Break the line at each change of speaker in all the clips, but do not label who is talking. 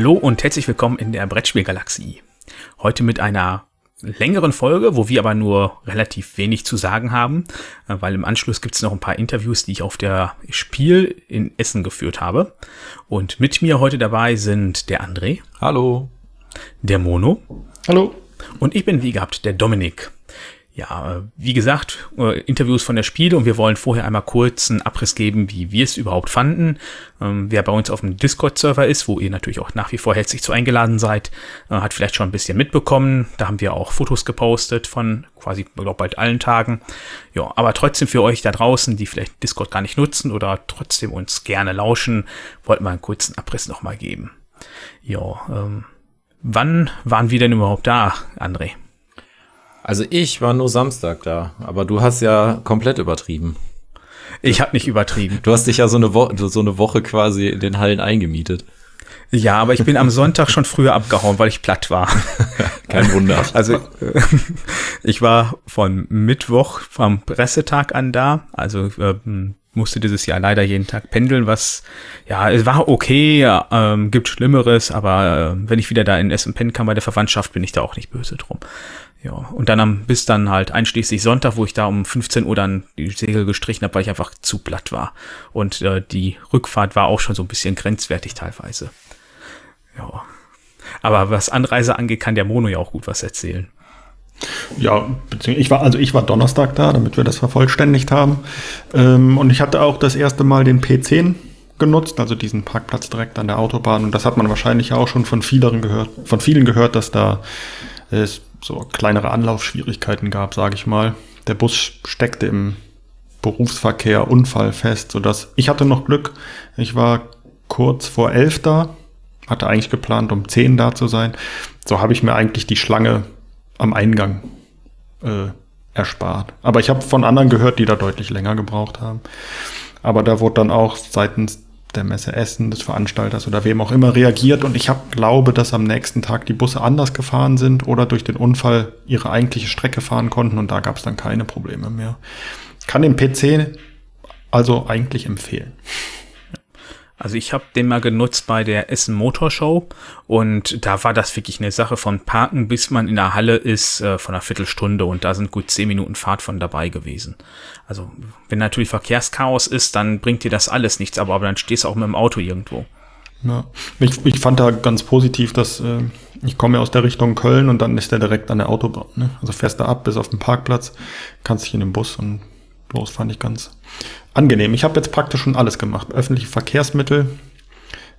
Hallo und herzlich willkommen in der Brettspielgalaxie. Heute mit einer längeren Folge, wo wir aber nur relativ wenig zu sagen haben, äh, weil im Anschluss gibt es noch ein paar Interviews, die ich auf der Spiel in Essen geführt habe. Und mit mir heute dabei sind der André.
Hallo.
Der Mono.
Hallo.
Und ich bin wie gehabt der Dominik ja, äh, wie gesagt, äh, Interviews von der Spiele und wir wollen vorher einmal kurz einen Abriss geben, wie wir es überhaupt fanden. Ähm, wer bei uns auf dem Discord-Server ist, wo ihr natürlich auch nach wie vor herzlich zu eingeladen seid, äh, hat vielleicht schon ein bisschen mitbekommen. Da haben wir auch Fotos gepostet von quasi, glaube bald allen Tagen. Ja, aber trotzdem für euch da draußen, die vielleicht Discord gar nicht nutzen oder trotzdem uns gerne lauschen, wollten wir einen kurzen Abriss nochmal geben. Ja, ähm, wann waren wir denn überhaupt da, André?
Also ich war nur Samstag da, aber du hast ja komplett übertrieben.
Ich habe nicht übertrieben.
Du hast dich ja so eine, Wo so eine Woche quasi in den Hallen eingemietet.
Ja, aber ich bin am Sonntag schon früher abgehauen, weil ich platt war.
Kein Wunder.
Also ich war von Mittwoch vom Pressetag an da. Also äh, musste dieses Jahr leider jeden Tag pendeln, was ja, es war okay, ähm, gibt Schlimmeres, aber äh, wenn ich wieder da in Essen pennen kann bei der Verwandtschaft, bin ich da auch nicht böse drum. Ja, und dann am, bis dann halt einschließlich Sonntag, wo ich da um 15 Uhr dann die Segel gestrichen habe, weil ich einfach zu platt war. Und äh, die Rückfahrt war auch schon so ein bisschen grenzwertig teilweise. Ja. Aber was Anreise angeht, kann der Mono ja auch gut was erzählen.
Ja, ich war, also ich war Donnerstag da, damit wir das vervollständigt haben. Ähm, und ich hatte auch das erste Mal den P10 genutzt, also diesen Parkplatz direkt an der Autobahn. Und das hat man wahrscheinlich auch schon von vielen gehört, von vielen gehört, dass da es so kleinere Anlaufschwierigkeiten gab, sage ich mal. Der Bus steckte im Berufsverkehr unfallfest, sodass ich hatte noch Glück. Ich war kurz vor elf da, hatte eigentlich geplant, um zehn da zu sein. So habe ich mir eigentlich die Schlange am Eingang äh, erspart. Aber ich habe von anderen gehört, die da deutlich länger gebraucht haben. Aber da wurde dann auch seitens der Messe Essen, des Veranstalters oder wem auch immer reagiert und ich hab, glaube, dass am nächsten Tag die Busse anders gefahren sind oder durch den Unfall ihre eigentliche Strecke fahren konnten und da gab es dann keine Probleme mehr. Kann den PC also eigentlich empfehlen.
Also ich habe den mal genutzt bei der Essen Motor Show und da war das wirklich eine Sache von Parken, bis man in der Halle ist, äh, von einer Viertelstunde und da sind gut zehn Minuten Fahrt von dabei gewesen. Also wenn natürlich Verkehrschaos ist, dann bringt dir das alles nichts, aber, aber dann stehst du auch mit dem Auto irgendwo.
Ja, ich, ich fand da ganz positiv, dass äh, ich komme ja aus der Richtung Köln und dann ist der direkt an der Autobahn. Ne? Also fährst da ab bis auf den Parkplatz, kannst dich in den Bus und los, fand ich ganz angenehm. Ich habe jetzt praktisch schon alles gemacht. Öffentliche Verkehrsmittel,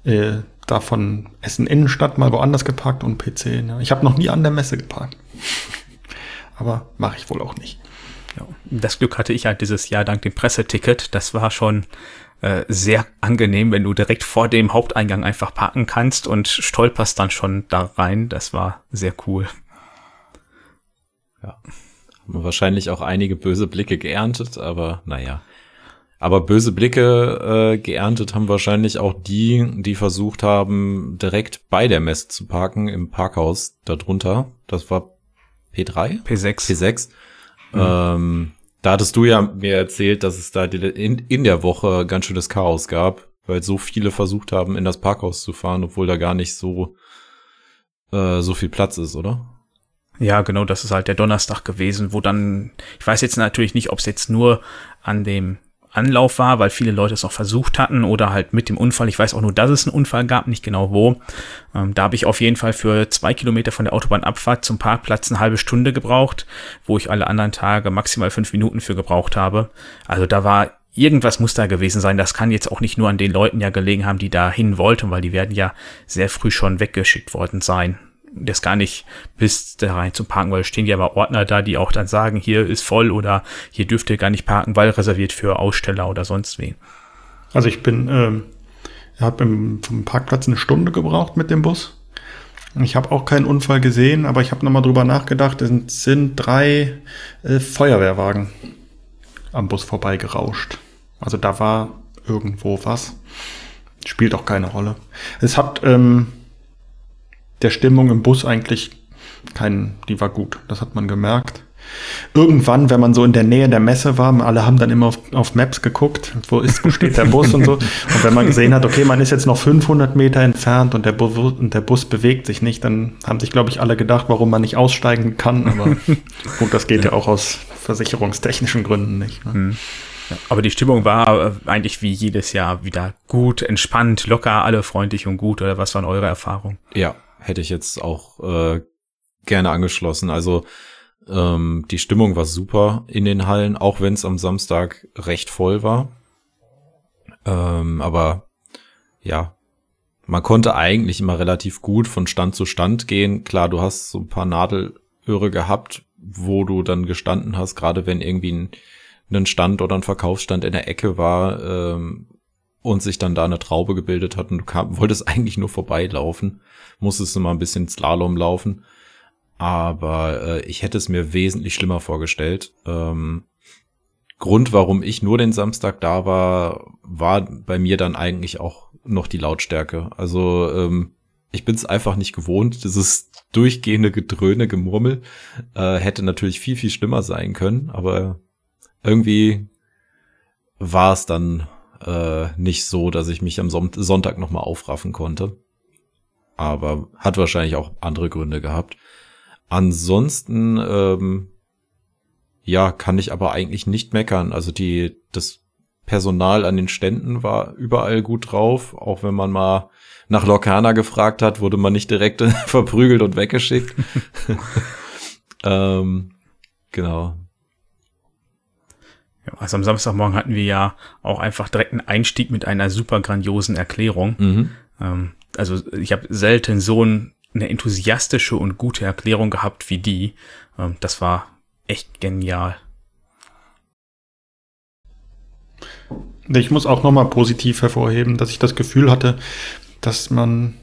äh, davon Essen Innenstadt mal woanders geparkt und PC. Ne? Ich habe noch nie an der Messe geparkt. Aber mache ich wohl auch nicht.
Ja, das Glück hatte ich halt dieses Jahr dank dem Presseticket. Das war schon äh, sehr angenehm, wenn du direkt vor dem Haupteingang einfach parken kannst und stolperst dann schon da rein. Das war sehr cool.
Ja. Wahrscheinlich auch einige böse Blicke geerntet, aber naja. Aber böse Blicke äh, geerntet haben wahrscheinlich auch die, die versucht haben, direkt bei der Messe zu parken im Parkhaus darunter. Das war P3?
P6.
P6. Mhm. Ähm, da hattest du ja mir erzählt, dass es da in, in der Woche ganz schönes Chaos gab, weil so viele versucht haben, in das Parkhaus zu fahren, obwohl da gar nicht so, äh, so viel Platz ist, oder?
Ja, genau, das ist halt der Donnerstag gewesen, wo dann, ich weiß jetzt natürlich nicht, ob es jetzt nur an dem Anlauf war, weil viele Leute es noch versucht hatten oder halt mit dem Unfall. Ich weiß auch nur, dass es einen Unfall gab, nicht genau wo. Ähm, da habe ich auf jeden Fall für zwei Kilometer von der Autobahnabfahrt zum Parkplatz eine halbe Stunde gebraucht, wo ich alle anderen Tage maximal fünf Minuten für gebraucht habe. Also da war irgendwas muss da gewesen sein. Das kann jetzt auch nicht nur an den Leuten ja gelegen haben, die da hin wollten, weil die werden ja sehr früh schon weggeschickt worden sein das gar nicht bis da rein zu parken, weil stehen ja aber Ordner da, die auch dann sagen, hier ist voll oder hier dürft ihr gar nicht parken, weil reserviert für Aussteller oder sonst wen.
Also ich bin, ähm, habe vom Parkplatz eine Stunde gebraucht mit dem Bus. Ich habe auch keinen Unfall gesehen, aber ich habe nochmal drüber nachgedacht, es sind, sind drei äh, Feuerwehrwagen am Bus vorbeigerauscht. Also da war irgendwo was. Spielt auch keine Rolle. Es hat ähm, der Stimmung im Bus eigentlich kein, die war gut. Das hat man gemerkt. irgendwann, wenn man so in der Nähe der Messe war, alle haben dann immer auf, auf Maps geguckt, wo ist, wo steht der Bus und so. Und wenn man gesehen hat, okay, man ist jetzt noch 500 Meter entfernt und der, Bu und der Bus bewegt sich nicht, dann haben sich, glaube ich, alle gedacht, warum man nicht aussteigen kann. Aber gut, das geht ja, ja auch aus versicherungstechnischen Gründen nicht. Ne? Hm.
aber die Stimmung war äh, eigentlich wie jedes Jahr wieder gut, entspannt, locker, alle freundlich und gut. Oder was waren eure Erfahrungen?
Ja, hätte ich jetzt auch äh, gerne angeschlossen. Also ähm, die Stimmung war super in den Hallen, auch wenn es am Samstag recht voll war. Ähm, aber ja, man konnte eigentlich immer relativ gut von Stand zu Stand gehen. Klar, du hast so ein paar Nadelöhre gehabt, wo du dann gestanden hast, gerade wenn irgendwie ein, ein Stand oder ein Verkaufsstand in der Ecke war ähm, und sich dann da eine Traube gebildet hat und du kam, wolltest eigentlich nur vorbeilaufen, musstest mal ein bisschen Slalom laufen aber äh, ich hätte es mir wesentlich schlimmer vorgestellt. Ähm, Grund, warum ich nur den Samstag da war, war bei mir dann eigentlich auch noch die Lautstärke. Also ähm, ich bin es einfach nicht gewohnt. Dieses durchgehende Gedröhne, Gemurmel äh, hätte natürlich viel, viel schlimmer sein können, aber irgendwie war es dann äh, nicht so, dass ich mich am Sonntag nochmal aufraffen konnte. Aber hat wahrscheinlich auch andere Gründe gehabt. Ansonsten, ähm, ja, kann ich aber eigentlich nicht meckern. Also die, das Personal an den Ständen war überall gut drauf. Auch wenn man mal nach Lorcana gefragt hat, wurde man nicht direkt verprügelt und weggeschickt. ähm, genau.
Also am Samstagmorgen hatten wir ja auch einfach direkt einen Einstieg mit einer super grandiosen Erklärung. Mhm. Ähm, also ich habe selten so ein eine enthusiastische und gute Erklärung gehabt wie die. Ähm, das war echt genial.
Ich muss auch nochmal positiv hervorheben, dass ich das Gefühl hatte, dass man,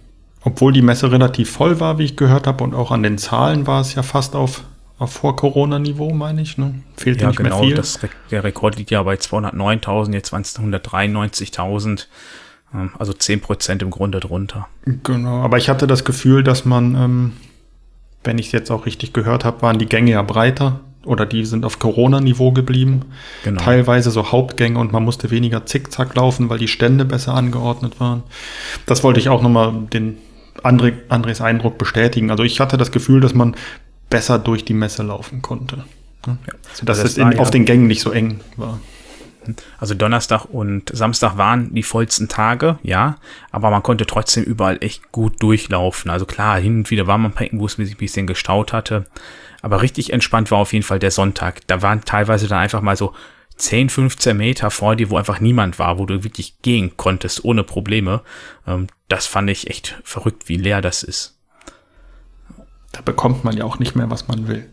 obwohl die Messe relativ voll war, wie ich gehört habe, und auch an den Zahlen war es ja fast auf, auf Vor-Corona-Niveau, meine ich. Ne?
Fehlt ja, nicht genau, mehr viel. Das, der Rekord liegt ja bei 209.000, jetzt waren es 193.000. Ähm, also 10% im Grunde drunter.
Genau, aber ich hatte das Gefühl, dass man, ähm, wenn ich es jetzt auch richtig gehört habe, waren die Gänge ja breiter oder die sind auf Corona-Niveau geblieben. Genau. Teilweise so Hauptgänge und man musste weniger zickzack laufen, weil die Stände besser angeordnet waren. Das wollte ich auch nochmal den André, Andres Eindruck bestätigen. Also ich hatte das Gefühl, dass man besser durch die Messe laufen konnte. Ja. Dass also es in, ja auf den Gängen nicht so eng war.
Also Donnerstag und Samstag waren die vollsten Tage, ja, aber man konnte trotzdem überall echt gut durchlaufen. Also klar, hin und wieder war man ein paar Ecken, wo es sich ein bisschen gestaut hatte. Aber richtig entspannt war auf jeden Fall der Sonntag. Da waren teilweise dann einfach mal so 10, 15 Meter vor dir, wo einfach niemand war, wo du wirklich gehen konntest ohne Probleme. Ähm, das fand ich echt verrückt, wie leer das ist.
Da bekommt man ja auch nicht mehr, was man will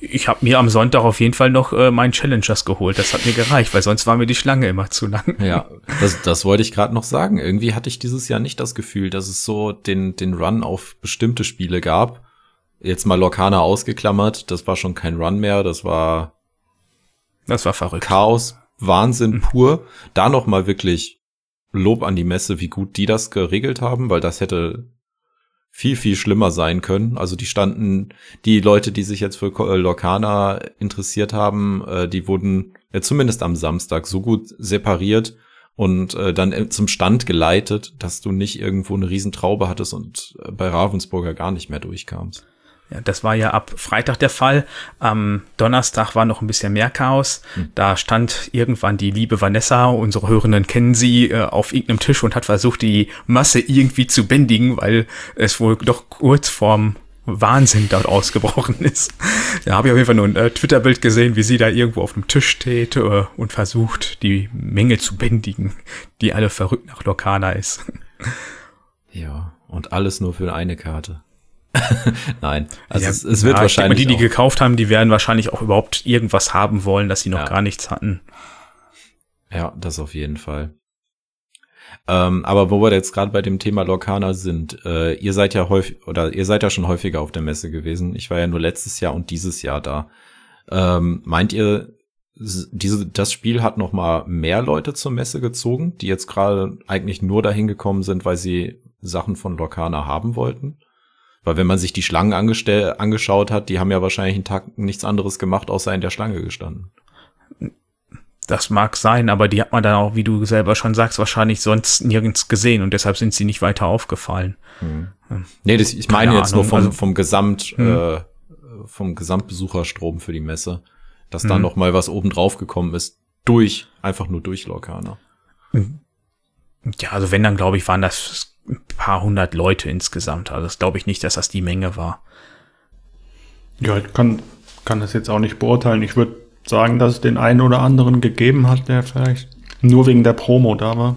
ich habe mir am Sonntag auf jeden Fall noch äh, meinen Challengers geholt. Das hat mir gereicht, weil sonst war mir die Schlange immer zu lang.
Ja, das, das wollte ich gerade noch sagen. Irgendwie hatte ich dieses Jahr nicht das Gefühl, dass es so den, den Run auf bestimmte Spiele gab. Jetzt mal Lorcana ausgeklammert, das war schon kein Run mehr, das war
das war verrückt.
Chaos, Wahnsinn mhm. pur. Da noch mal wirklich Lob an die Messe, wie gut die das geregelt haben, weil das hätte viel, viel schlimmer sein können. Also die standen, die Leute, die sich jetzt für äh, Lorcana interessiert haben, äh, die wurden äh, zumindest am Samstag so gut separiert und äh, dann äh, zum Stand geleitet, dass du nicht irgendwo eine Riesentraube hattest und äh, bei Ravensburger gar nicht mehr durchkamst.
Ja, das war ja ab Freitag der Fall. Am Donnerstag war noch ein bisschen mehr Chaos. Hm. Da stand irgendwann die liebe Vanessa, unsere Hörenden kennen sie, äh, auf irgendeinem Tisch und hat versucht, die Masse irgendwie zu bändigen, weil es wohl doch kurz vorm Wahnsinn dort ausgebrochen ist. Da habe ich auf jeden Fall nur ein äh, Twitter-Bild gesehen, wie sie da irgendwo auf dem Tisch steht äh, und versucht, die Menge zu bändigen, die alle verrückt nach Lokana ist.
Ja, und alles nur für eine Karte. Nein,
also ja, es, es, wird ja, wahrscheinlich. Mal, die, die gekauft haben, die werden wahrscheinlich auch überhaupt irgendwas haben wollen, dass sie noch ja. gar nichts hatten.
Ja, das auf jeden Fall. Ähm, aber wo wir jetzt gerade bei dem Thema Lorcaner sind, äh, ihr seid ja häufig oder ihr seid ja schon häufiger auf der Messe gewesen. Ich war ja nur letztes Jahr und dieses Jahr da. Ähm, meint ihr, diese, das Spiel hat noch mal mehr Leute zur Messe gezogen, die jetzt gerade eigentlich nur dahin gekommen sind, weil sie Sachen von Lorcaner haben wollten? Weil wenn man sich die Schlangen angeschaut hat, die haben ja wahrscheinlich einen Tag nichts anderes gemacht, außer in der Schlange gestanden.
Das mag sein, aber die hat man dann auch, wie du selber schon sagst, wahrscheinlich sonst nirgends gesehen und deshalb sind sie nicht weiter aufgefallen.
Hm. Nee, das, ich meine jetzt Ahnung. nur vom, also, vom Gesamt, hm. äh, vom Gesamtbesucherstrom für die Messe, dass hm. da noch mal was oben drauf gekommen ist, durch, einfach nur durch Lorcaner.
Ja, also wenn, dann glaube ich, waren das ein paar hundert Leute insgesamt. Also das glaube ich nicht, dass das die Menge war.
Ja, ich kann, kann das jetzt auch nicht beurteilen. Ich würde sagen, dass es den einen oder anderen gegeben hat, der vielleicht nur wegen der Promo da war.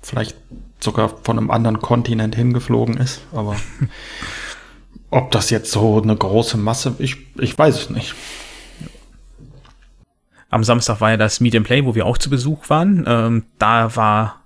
Vielleicht sogar von einem anderen Kontinent hingeflogen ist, aber ob das jetzt so eine große Masse, ich, ich weiß es nicht.
Am Samstag war ja das Meet and Play, wo wir auch zu Besuch waren. Ähm, da war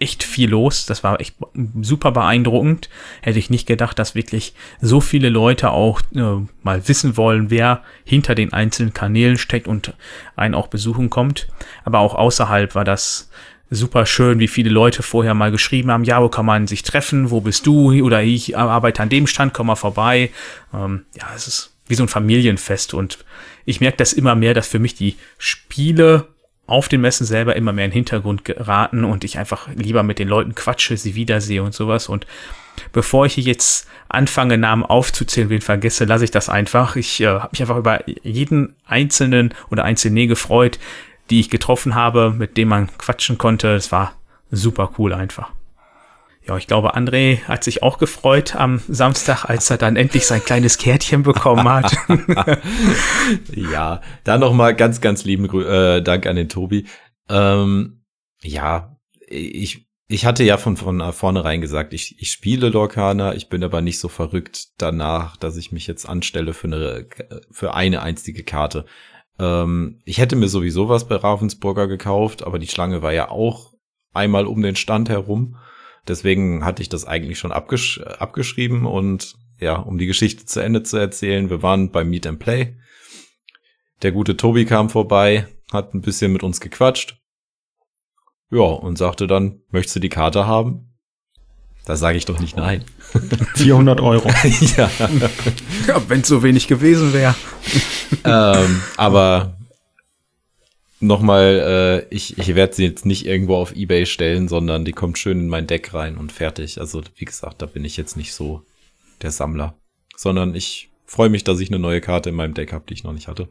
echt viel los. Das war echt super beeindruckend. Hätte ich nicht gedacht, dass wirklich so viele Leute auch äh, mal wissen wollen, wer hinter den einzelnen Kanälen steckt und einen auch besuchen kommt. Aber auch außerhalb war das super schön, wie viele Leute vorher mal geschrieben haben, ja, wo kann man sich treffen, wo bist du oder ich arbeite an dem Stand, komm mal vorbei. Ähm, ja, es ist wie so ein Familienfest und ich merke das immer mehr, dass für mich die Spiele auf den Messen selber immer mehr in den Hintergrund geraten und ich einfach lieber mit den Leuten quatsche, sie wiedersehe und sowas. Und bevor ich jetzt anfange, Namen aufzuzählen, wen vergesse, lasse ich das einfach. Ich äh, habe mich einfach über jeden einzelnen oder einzelne gefreut, die ich getroffen habe, mit dem man quatschen konnte. Es war super cool einfach. Ja, ich glaube, André hat sich auch gefreut am Samstag, als er dann endlich sein kleines Kärtchen bekommen hat.
ja, dann nochmal ganz, ganz lieben äh, Dank an den Tobi. Ähm, ja, ich, ich hatte ja von, von vornherein gesagt, ich, ich spiele Lorcaner, ich bin aber nicht so verrückt danach, dass ich mich jetzt anstelle für eine, für eine einzige Karte. Ähm, ich hätte mir sowieso was bei Ravensburger gekauft, aber die Schlange war ja auch einmal um den Stand herum. Deswegen hatte ich das eigentlich schon abgesch abgeschrieben und ja, um die Geschichte zu Ende zu erzählen, wir waren beim Meet and Play. Der gute Tobi kam vorbei, hat ein bisschen mit uns gequatscht. Ja, und sagte dann, möchtest du die Karte haben? Da sage ich doch nicht nein.
400 Euro.
ja. ja Wenn es so wenig gewesen wäre.
ähm, aber nochmal, äh, ich, ich werde sie jetzt nicht irgendwo auf Ebay stellen, sondern die kommt schön in mein Deck rein und fertig. Also wie gesagt, da bin ich jetzt nicht so der Sammler, sondern ich freue mich, dass ich eine neue Karte in meinem Deck habe, die ich noch nicht hatte.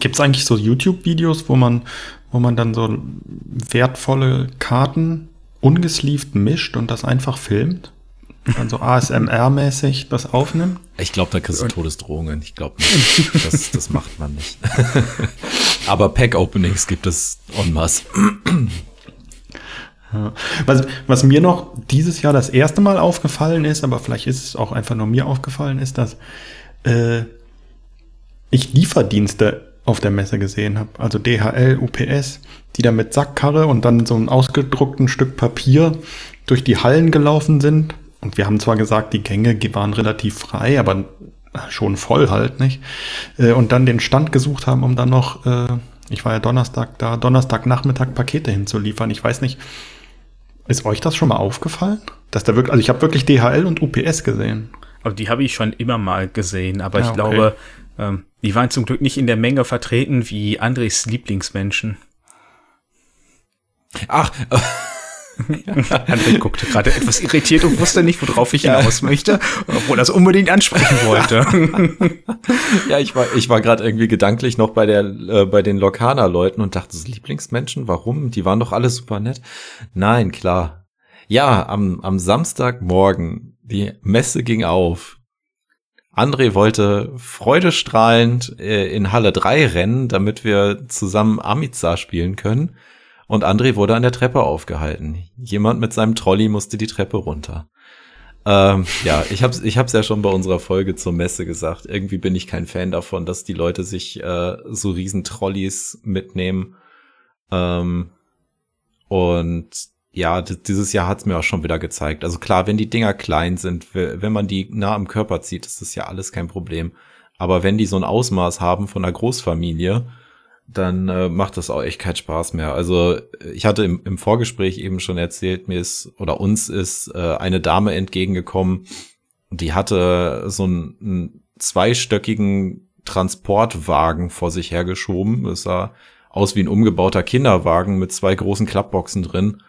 Gibt es eigentlich so YouTube-Videos, wo man, wo man dann so wertvolle Karten ungesleeved mischt und das einfach filmt? dann so ASMR-mäßig das aufnimmt?
Ich glaube, da kriegst du Todesdrohungen. Ich glaube nicht. Das, das macht man nicht. Aber Pack-Openings gibt es en masse.
Was, was mir noch dieses Jahr das erste Mal aufgefallen ist, aber vielleicht ist es auch einfach nur mir aufgefallen, ist, dass äh, ich Lieferdienste auf der Messe gesehen habe. Also DHL, UPS, die da mit Sackkarre und dann so ein ausgedruckten Stück Papier durch die Hallen gelaufen sind und wir haben zwar gesagt, die Gänge waren relativ frei, aber schon voll halt, nicht? Äh, und dann den Stand gesucht haben, um dann noch, äh, ich war ja Donnerstag da, Donnerstagnachmittag Pakete hinzuliefern. Ich weiß nicht, ist euch das schon mal aufgefallen? Dass da wirklich, also ich habe wirklich DHL und UPS gesehen.
Aber die habe ich schon immer mal gesehen, aber ja, ich okay. glaube, ähm, die waren zum Glück nicht in der Menge vertreten wie Andres Lieblingsmenschen.
Ach,
André guckte gerade etwas irritiert und wusste nicht, worauf ich hinaus möchte, obwohl er es unbedingt ansprechen wollte.
ja, ich war, ich war gerade irgendwie gedanklich noch bei der, äh, bei den Lokana-Leuten und dachte, Lieblingsmenschen, warum? Die waren doch alle super nett. Nein, klar. Ja, am, am Samstagmorgen, die Messe ging auf. André wollte freudestrahlend äh, in Halle 3 rennen, damit wir zusammen Amiza spielen können. Und André wurde an der Treppe aufgehalten. Jemand mit seinem Trolley musste die Treppe runter. Ähm, ja, ich hab's, ich hab's ja schon bei unserer Folge zur Messe gesagt. Irgendwie bin ich kein Fan davon, dass die Leute sich äh, so riesen Trolleys mitnehmen. Ähm, und ja, dieses Jahr hat's mir auch schon wieder gezeigt. Also klar, wenn die Dinger klein sind, wenn man die nah am Körper zieht, ist das ja alles kein Problem. Aber wenn die so ein Ausmaß haben von einer Großfamilie, dann äh, macht das auch echt keinen Spaß mehr. Also ich hatte im, im Vorgespräch eben schon erzählt, mir ist oder uns ist äh, eine Dame entgegengekommen, die hatte so einen, einen zweistöckigen Transportwagen vor sich hergeschoben. Es sah aus wie ein umgebauter Kinderwagen mit zwei großen Klappboxen drin,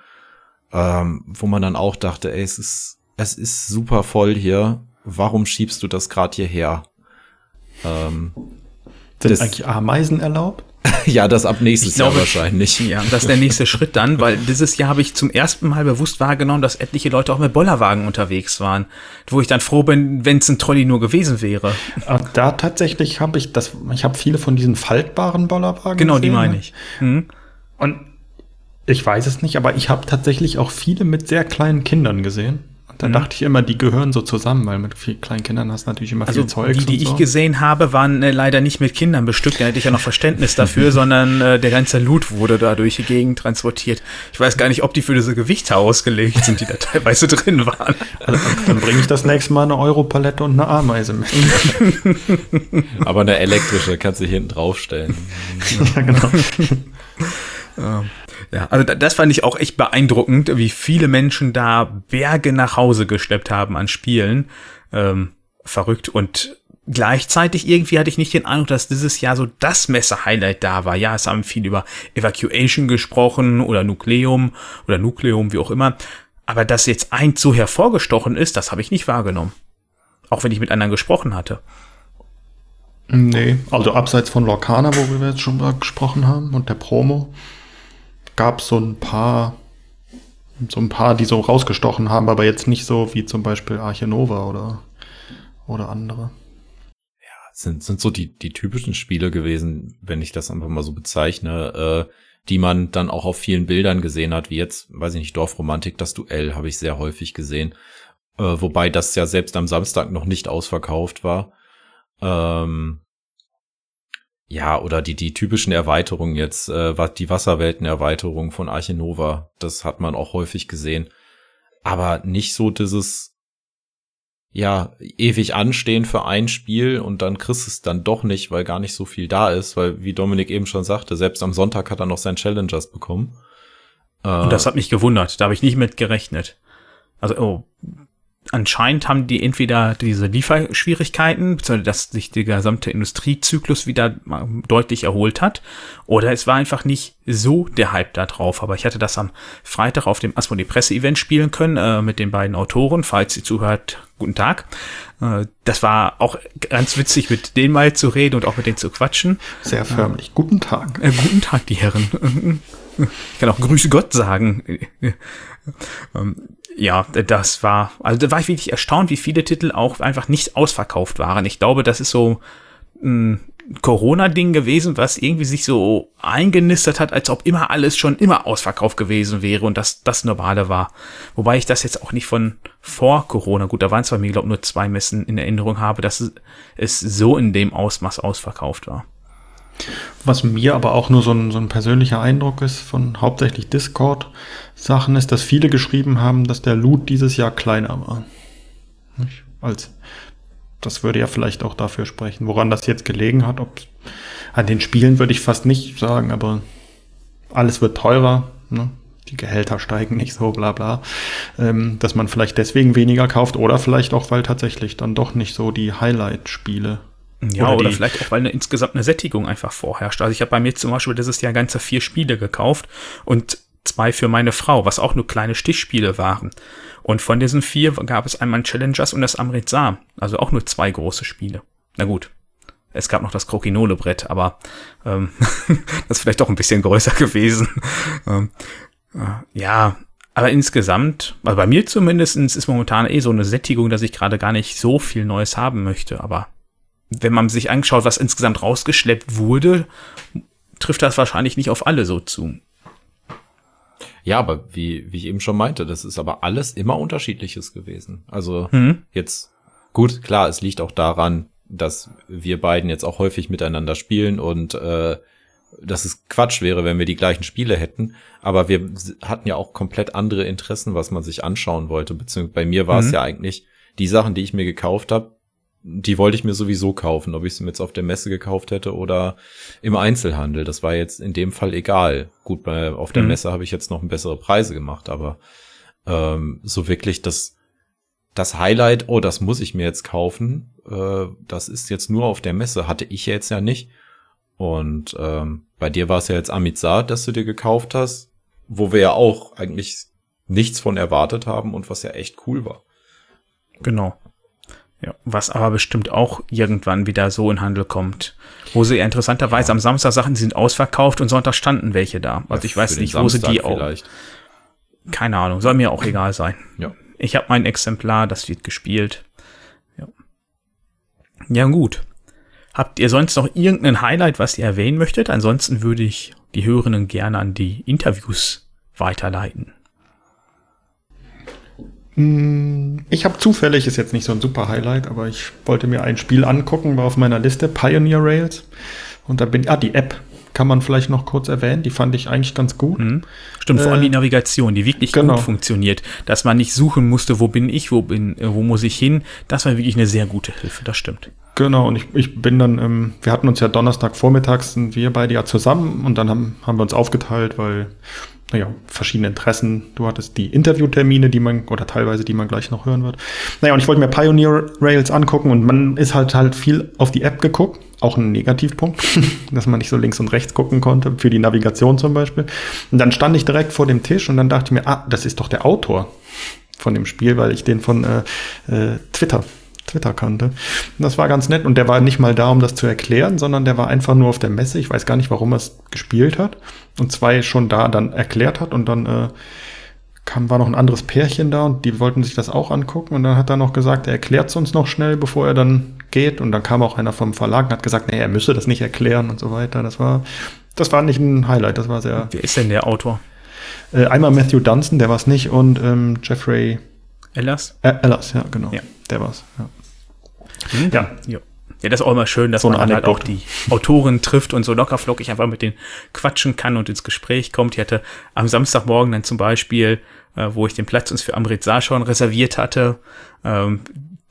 ähm, wo man dann auch dachte, ey, es ist, es ist super voll hier. Warum schiebst du das gerade hierher?
Ähm, Sind eigentlich Ameisen erlaubt?
ja, das ab nächstes glaube, Jahr wahrscheinlich.
Ja, das ist der nächste Schritt dann, weil dieses Jahr habe ich zum ersten Mal bewusst wahrgenommen, dass etliche Leute auch mit Bollerwagen unterwegs waren, wo ich dann froh bin, wenn es ein Trolley nur gewesen wäre.
Da tatsächlich habe ich das, ich habe viele von diesen faltbaren Bollerwagen.
Genau, gesehen, die meine ich.
Hm. Und ich weiß es nicht, aber ich habe tatsächlich auch viele mit sehr kleinen Kindern gesehen. Da mhm. dachte ich immer, die gehören so zusammen, weil mit vielen kleinen Kindern hast du natürlich immer also viel Zeug.
Die, die so. ich gesehen habe, waren äh, leider nicht mit Kindern bestückt. Da hätte ich ja noch Verständnis dafür, sondern äh, der ganze Loot wurde da durch die Gegend transportiert. Ich weiß gar nicht, ob die für diese Gewichte ausgelegt sind, die da teilweise drin waren.
Also, dann bringe ich das nächste Mal eine Europalette und eine Ameise mit.
Aber eine elektrische kannst du hinten draufstellen. ja, genau.
Ja, also das fand ich auch echt beeindruckend, wie viele Menschen da Berge nach Hause geschleppt haben an Spielen. Ähm, verrückt und gleichzeitig irgendwie hatte ich nicht den Eindruck, dass dieses Jahr so das Messe-Highlight da war. Ja, es haben viel über Evacuation gesprochen oder Nukleum oder Nukleum, wie auch immer. Aber dass jetzt eins so hervorgestochen ist, das habe ich nicht wahrgenommen. Auch wenn ich mit anderen gesprochen hatte.
Nee, also abseits von Lorcana, wo wir jetzt schon mal gesprochen haben und der Promo, gab so ein paar, so ein paar, die so rausgestochen haben, aber jetzt nicht so wie zum Beispiel Arche Nova oder, oder andere.
Ja, sind, sind so die, die typischen Spiele gewesen, wenn ich das einfach mal so bezeichne, äh, die man dann auch auf vielen Bildern gesehen hat, wie jetzt, weiß ich nicht, Dorfromantik, das Duell habe ich sehr häufig gesehen. Äh, wobei das ja selbst am Samstag noch nicht ausverkauft war. Ähm, ja, oder die, die typischen Erweiterungen jetzt, äh, die Wasserwelten-Erweiterung von Arche Nova, das hat man auch häufig gesehen. Aber nicht so dieses, ja, ewig anstehen für ein Spiel und dann kriegst es dann doch nicht, weil gar nicht so viel da ist, weil, wie Dominik eben schon sagte, selbst am Sonntag hat er noch sein Challengers bekommen.
Äh, und das hat mich gewundert, da habe ich nicht mit gerechnet. Also, oh, anscheinend haben die entweder diese Lieferschwierigkeiten, beziehungsweise dass sich der gesamte Industriezyklus wieder deutlich erholt hat, oder es war einfach nicht so der Hype da drauf. Aber ich hatte das am Freitag auf dem Asmodee Presse-Event spielen können äh, mit den beiden Autoren. Falls ihr zuhört, guten Tag. Äh, das war auch ganz witzig, mit denen mal zu reden und auch mit denen zu quatschen.
Sehr förmlich. Äh, guten Tag.
Äh, guten Tag, die Herren. Ich kann auch Grüße Gott sagen. Ähm, ja, das war, also da war ich wirklich erstaunt, wie viele Titel auch einfach nicht ausverkauft waren. Ich glaube, das ist so ein Corona-Ding gewesen, was irgendwie sich so eingenistet hat, als ob immer alles schon immer ausverkauft gewesen wäre und das das Normale war. Wobei ich das jetzt auch nicht von vor Corona, gut, da waren zwar mir, glaube nur zwei Messen in Erinnerung habe, dass es so in dem Ausmaß ausverkauft war.
Was mir aber auch nur so ein, so ein persönlicher Eindruck ist von hauptsächlich Discord-Sachen, ist, dass viele geschrieben haben, dass der Loot dieses Jahr kleiner war. Nicht? Als das würde ja vielleicht auch dafür sprechen, woran das jetzt gelegen hat. Ob an den Spielen würde ich fast nicht sagen, aber alles wird teurer. Ne? Die Gehälter steigen nicht so, bla bla. Ähm, dass man vielleicht deswegen weniger kauft oder vielleicht auch, weil tatsächlich dann doch nicht so die Highlight-Spiele
ja, oder, oder vielleicht auch, weil eine, insgesamt eine Sättigung einfach vorherrscht. Also ich habe bei mir zum Beispiel dieses Jahr ganze vier Spiele gekauft und zwei für meine Frau, was auch nur kleine Stichspiele waren. Und von diesen vier gab es einmal ein Challengers und das Amritsar, also auch nur zwei große Spiele. Na gut, es gab noch das Krokinole-Brett, aber ähm, das ist vielleicht auch ein bisschen größer gewesen. ähm, äh, ja, aber insgesamt, also bei mir zumindest, ist momentan eh so eine Sättigung, dass ich gerade gar nicht so viel Neues haben möchte, aber wenn man sich anschaut, was insgesamt rausgeschleppt wurde, trifft das wahrscheinlich nicht auf alle so zu.
Ja, aber wie, wie ich eben schon meinte, das ist aber alles immer unterschiedliches gewesen. Also mhm. jetzt, gut, klar, es liegt auch daran, dass wir beiden jetzt auch häufig miteinander spielen und äh, dass es Quatsch wäre, wenn wir die gleichen Spiele hätten. Aber wir hatten ja auch komplett andere Interessen, was man sich anschauen wollte. Beziehungsweise bei mir war mhm. es ja eigentlich die Sachen, die ich mir gekauft habe, die wollte ich mir sowieso kaufen, ob ich sie mir jetzt auf der Messe gekauft hätte oder im Einzelhandel. Das war jetzt in dem Fall egal. Gut, bei, auf der mhm. Messe habe ich jetzt noch bessere Preise gemacht, aber ähm, so wirklich das, das Highlight, oh, das muss ich mir jetzt kaufen, äh, das ist jetzt nur auf der Messe, hatte ich jetzt ja nicht. Und ähm, bei dir war es ja jetzt Amizad, dass du dir gekauft hast, wo wir ja auch eigentlich nichts von erwartet haben und was ja echt cool war.
Genau. Ja, was aber bestimmt auch irgendwann wieder so in Handel kommt. Wo sie interessanterweise ja. am Samstag Sachen sind ausverkauft und Sonntag standen welche da. Also ja, ich weiß nicht, wo sie die vielleicht. auch. Keine Ahnung, soll mir auch egal sein.
Ja.
Ich habe mein Exemplar, das wird gespielt. Ja. Ja, gut. Habt ihr sonst noch irgendein Highlight, was ihr erwähnen möchtet? Ansonsten würde ich die Hörenden gerne an die Interviews weiterleiten.
Hm, ich habe zufällig, ist jetzt nicht so ein super Highlight, aber ich wollte mir ein Spiel angucken, war auf meiner Liste, Pioneer Rails. Und da bin, ah, die App kann man vielleicht noch kurz erwähnen, die fand ich eigentlich ganz gut. Mhm.
Stimmt, vor allem die äh, Navigation, die wirklich genau. gut funktioniert, dass man nicht suchen musste, wo bin ich, wo bin, äh, wo muss ich hin, das war wirklich eine sehr gute Hilfe, das stimmt.
Genau, und ich, ich bin dann, ähm, wir hatten uns ja Donnerstag vormittags, sind wir beide ja zusammen und dann haben, haben wir uns aufgeteilt, weil naja, verschiedene Interessen. Du hattest die Interviewtermine, die man, oder teilweise, die man gleich noch hören wird. Naja, und ich wollte mir Pioneer Rails angucken und man ist halt halt viel auf die App geguckt. Auch ein Negativpunkt, dass man nicht so links und rechts gucken konnte, für die Navigation zum Beispiel. Und dann stand ich direkt vor dem Tisch und dann dachte ich mir, ah, das ist doch der Autor von dem Spiel, weil ich den von äh, äh, Twitter Twitter kannte. Und das war ganz nett und der war nicht mal da, um das zu erklären, sondern der war einfach nur auf der Messe. Ich weiß gar nicht, warum er es gespielt hat. Und zwei schon da dann erklärt hat und dann äh, kam, war noch ein anderes Pärchen da und die wollten sich das auch angucken und dann hat er noch gesagt, er erklärt es uns noch schnell, bevor er dann geht und dann kam auch einer vom Verlag und hat gesagt, nee, er müsse das nicht erklären und so weiter. Das war, das war nicht ein Highlight, das war sehr.
Wer ist denn der Autor?
Äh, einmal Matthew Dunstan, der war es nicht und ähm, Jeffrey
Ellas?
Äh, Ellas, ja, genau. Ja. Der war's, ja.
Mhm. Ja. ja. Ja, das ist auch immer schön, dass so man halt auch die Autoren trifft und so lockerflockig einfach mit denen quatschen kann und ins Gespräch kommt. Ich hatte am Samstagmorgen dann zum Beispiel, äh, wo ich den Platz uns für Amrit schon reserviert hatte, ähm,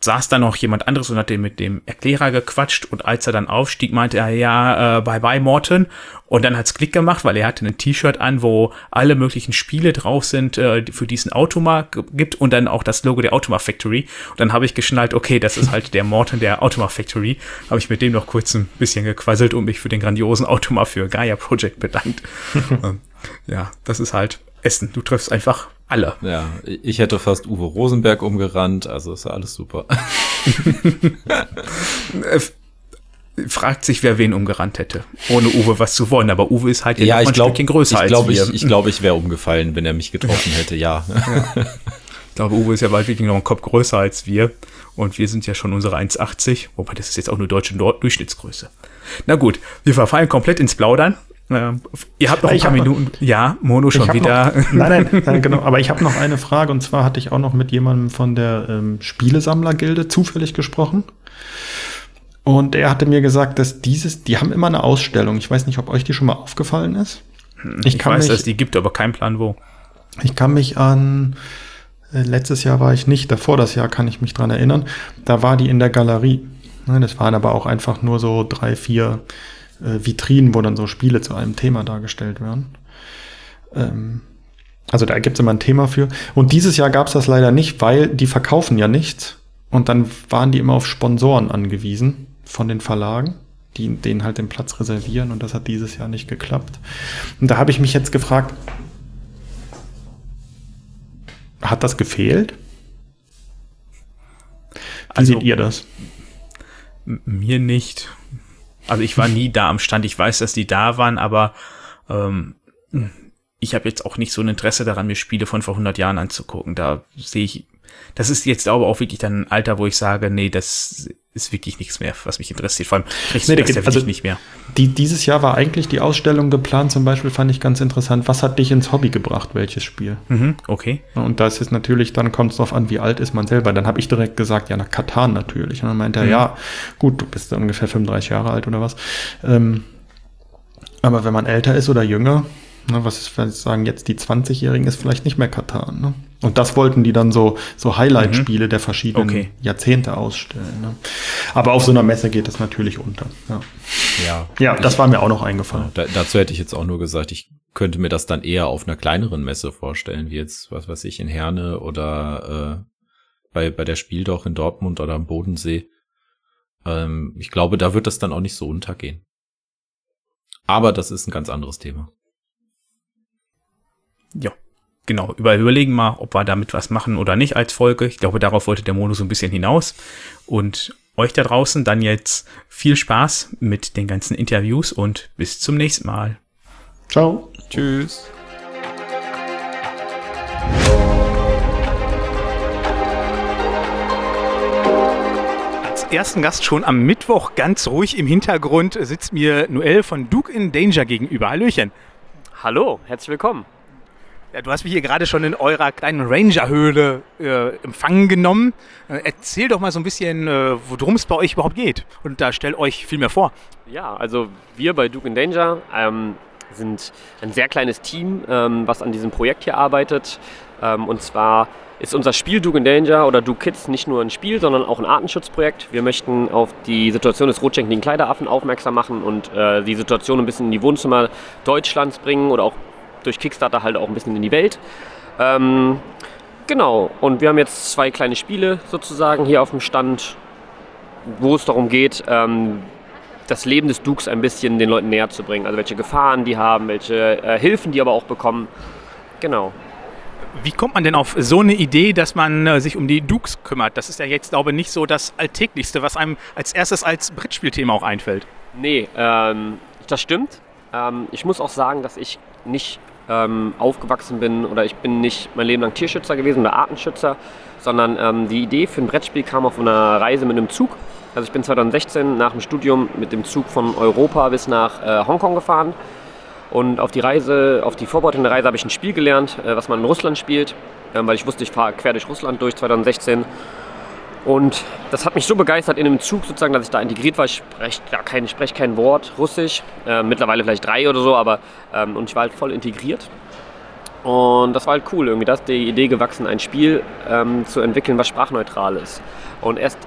saß da noch jemand anderes und hat den mit dem Erklärer gequatscht und als er dann aufstieg, meinte er, ja, äh, bye bye Morton und dann hat's Klick gemacht, weil er hatte ein T-Shirt an, wo alle möglichen Spiele drauf sind, äh, für diesen Automa gibt und dann auch das Logo der Automa Factory und dann habe ich geschnallt, okay, das ist halt der Morton der Automa Factory, habe ich mit dem noch kurz ein bisschen gequasselt und mich für den grandiosen Automa für Gaia Project bedankt. Ähm, ja, das ist halt Essen. Du triffst einfach alle.
Ja, ich hätte fast Uwe Rosenberg umgerannt, also ist ja alles super.
Äh, fragt sich, wer wen umgerannt hätte, ohne Uwe was zu wollen. Aber Uwe ist halt
ja, ich ein glaub, Stückchen größer ich glaub, als wir. Ich, ich glaube, ich wäre umgefallen, wenn er mich getroffen hätte, ja. ja.
Ich glaube, Uwe ist ja bald wirklich noch ein Kopf größer als wir. Und wir sind ja schon unsere 1,80. Wobei, das ist jetzt auch nur deutsche Durchschnittsgröße. Na gut, wir verfallen komplett ins Plaudern. Äh, ihr habt noch ein paar Minuten. Noch, ja, Mono schon wieder.
Noch, nein, nein, nein, genau. Aber ich habe noch eine Frage und zwar hatte ich auch noch mit jemandem von der ähm, Spielesammlergilde zufällig gesprochen. Und er hatte mir gesagt, dass dieses, die haben immer eine Ausstellung. Ich weiß nicht, ob euch die schon mal aufgefallen ist.
Hm, ich, ich weiß, mich, dass die gibt, aber kein Plan wo.
Ich kann mich an äh, letztes Jahr war ich nicht, davor das Jahr kann ich mich dran erinnern. Da war die in der Galerie. Das waren aber auch einfach nur so drei, vier äh, Vitrinen, wo dann so Spiele zu einem Thema dargestellt werden. Ähm, also da gibt es immer ein Thema für. Und dieses Jahr gab es das leider nicht, weil die verkaufen ja nichts. Und dann waren die immer auf Sponsoren angewiesen von den Verlagen, die denen halt den Platz reservieren. Und das hat dieses Jahr nicht geklappt. Und da habe ich mich jetzt gefragt, hat das gefehlt? Wie also, seht ihr das?
Mir nicht. Also ich war nie da am Stand. Ich weiß, dass die da waren, aber ähm, ich habe jetzt auch nicht so ein Interesse daran, mir Spiele von vor 100 Jahren anzugucken. Da sehe ich, das ist jetzt aber auch wirklich dann ein Alter, wo ich sage, nee, das ist wirklich nichts mehr, was mich interessiert. Vor allem
kriegst nee, das ja also nicht mehr. Die, dieses Jahr war eigentlich die Ausstellung geplant, zum Beispiel fand ich ganz interessant. Was hat dich ins Hobby gebracht, welches Spiel?
Mhm, okay.
Und das ist natürlich, dann kommt es darauf an, wie alt ist man selber. Dann habe ich direkt gesagt, ja, nach Katan natürlich. Und dann meinte er, mhm. ja, gut, du bist ungefähr 35 Jahre alt oder was. Ähm, aber wenn man älter ist oder jünger, ne, was ist, wenn ich sagen, jetzt die 20-Jährigen ist vielleicht nicht mehr Katan, ne? Und das wollten die dann so, so Highlight-Spiele mhm. der verschiedenen
okay.
Jahrzehnte ausstellen. Ne? Aber auf so einer Messe geht das natürlich unter. Ja,
ja,
ja das ich, war mir auch noch eingefallen.
Da, dazu hätte ich jetzt auch nur gesagt, ich könnte mir das dann eher auf einer kleineren Messe vorstellen, wie jetzt, was weiß ich, in Herne oder äh, bei, bei der Spiel doch in Dortmund oder am Bodensee. Ähm, ich glaube, da wird das dann auch nicht so untergehen. Aber das ist ein ganz anderes Thema.
Ja, genau. Überlegen mal, ob wir damit was machen oder nicht als Folge. Ich glaube, darauf wollte der Mono so ein bisschen hinaus. Und euch da draußen dann jetzt viel Spaß mit den ganzen Interviews und bis zum nächsten Mal.
Ciao.
Tschüss.
ersten Gast schon am Mittwoch ganz ruhig im Hintergrund sitzt mir Noel von Duke in Danger gegenüber. Hallöchen.
Hallo, herzlich willkommen.
Ja, du hast mich hier gerade schon in eurer kleinen Ranger-Höhle äh, empfangen genommen. Äh, erzähl doch mal so ein bisschen, äh, worum es bei euch überhaupt geht. Und da stellt euch viel mehr vor.
Ja, also wir bei Duke in Danger ähm, sind ein sehr kleines Team, ähm, was an diesem Projekt hier arbeitet. Ähm, und zwar ist unser Spiel Duke in Danger oder Duke Kids nicht nur ein Spiel, sondern auch ein Artenschutzprojekt. Wir möchten auf die Situation des rotschenkligen Kleideraffen aufmerksam machen und äh, die Situation ein bisschen in die Wohnzimmer Deutschlands bringen oder auch durch Kickstarter halt auch ein bisschen in die Welt. Ähm, genau, und wir haben jetzt zwei kleine Spiele sozusagen hier auf dem Stand, wo es darum geht, ähm, das Leben des Dukes ein bisschen den Leuten näher zu bringen. Also welche Gefahren die haben, welche äh, Hilfen die aber auch bekommen. Genau.
Wie kommt man denn auf so eine Idee, dass man äh, sich um die Dukes kümmert? Das ist ja jetzt, glaube ich, nicht so das Alltäglichste, was einem als erstes als Brettspielthema auch einfällt.
Nee, ähm, das stimmt. Ähm, ich muss auch sagen, dass ich nicht ähm, aufgewachsen bin oder ich bin nicht mein Leben lang Tierschützer gewesen oder Artenschützer, sondern ähm, die Idee für ein Brettspiel kam auf einer Reise mit einem Zug. Also ich bin 2016 nach dem Studium mit dem Zug von Europa bis nach äh, Hongkong gefahren und auf die Reise, auf die Vorbereitung der Reise habe ich ein Spiel gelernt, äh, was man in Russland spielt, äh, weil ich wusste, ich fahre quer durch Russland durch 2016. Und das hat mich so begeistert in dem Zug sozusagen, dass ich da integriert war. Ich spreche ja, kein, sprech kein Wort Russisch, äh, mittlerweile vielleicht drei oder so, aber ähm, und ich war halt voll integriert. Und das war halt cool, irgendwie, da ist die Idee gewachsen, ein Spiel ähm, zu entwickeln, was sprachneutral ist. Und erst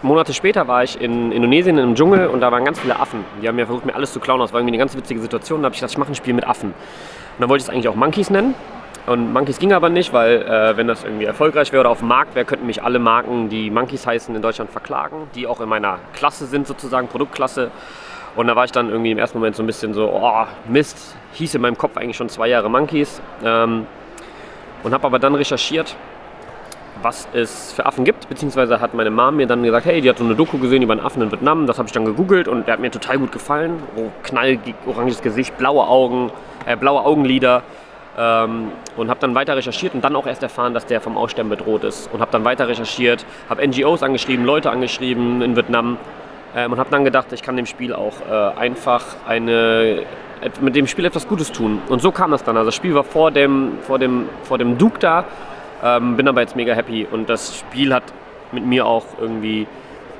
Monate später war ich in Indonesien im Dschungel und da waren ganz viele Affen. Die haben mir versucht, mir alles zu klauen. Das war irgendwie eine ganz witzige Situation. Da habe ich gesagt, ich mache ein Spiel mit Affen. Und dann wollte ich es eigentlich auch Monkeys nennen. Und Monkeys ging aber nicht, weil äh, wenn das irgendwie erfolgreich wäre oder auf dem Markt wäre, könnten mich alle Marken, die Monkeys heißen, in Deutschland verklagen, die auch in meiner Klasse sind sozusagen, Produktklasse. Und da war ich dann irgendwie im ersten Moment so ein bisschen so, oh Mist, hieß in meinem Kopf eigentlich schon zwei Jahre Monkeys. Ähm, und habe aber dann recherchiert was es für Affen gibt, beziehungsweise hat meine Mom mir dann gesagt, hey, die hat so eine Doku gesehen über einen Affen in Vietnam, das habe ich dann gegoogelt und der hat mir total gut gefallen. Oh, knalloranges Gesicht, blaue Augen, äh, blaue Augenlider ähm, und habe dann weiter recherchiert und dann auch erst erfahren, dass der vom Aussterben bedroht ist und habe dann weiter recherchiert, habe NGOs angeschrieben, Leute angeschrieben in Vietnam ähm, und habe dann gedacht, ich kann dem Spiel auch äh, einfach eine mit dem Spiel etwas Gutes tun. Und so kam das dann. Also das Spiel war vor dem, vor dem, vor dem Duke da ähm, bin aber jetzt mega happy und das Spiel hat mit mir auch irgendwie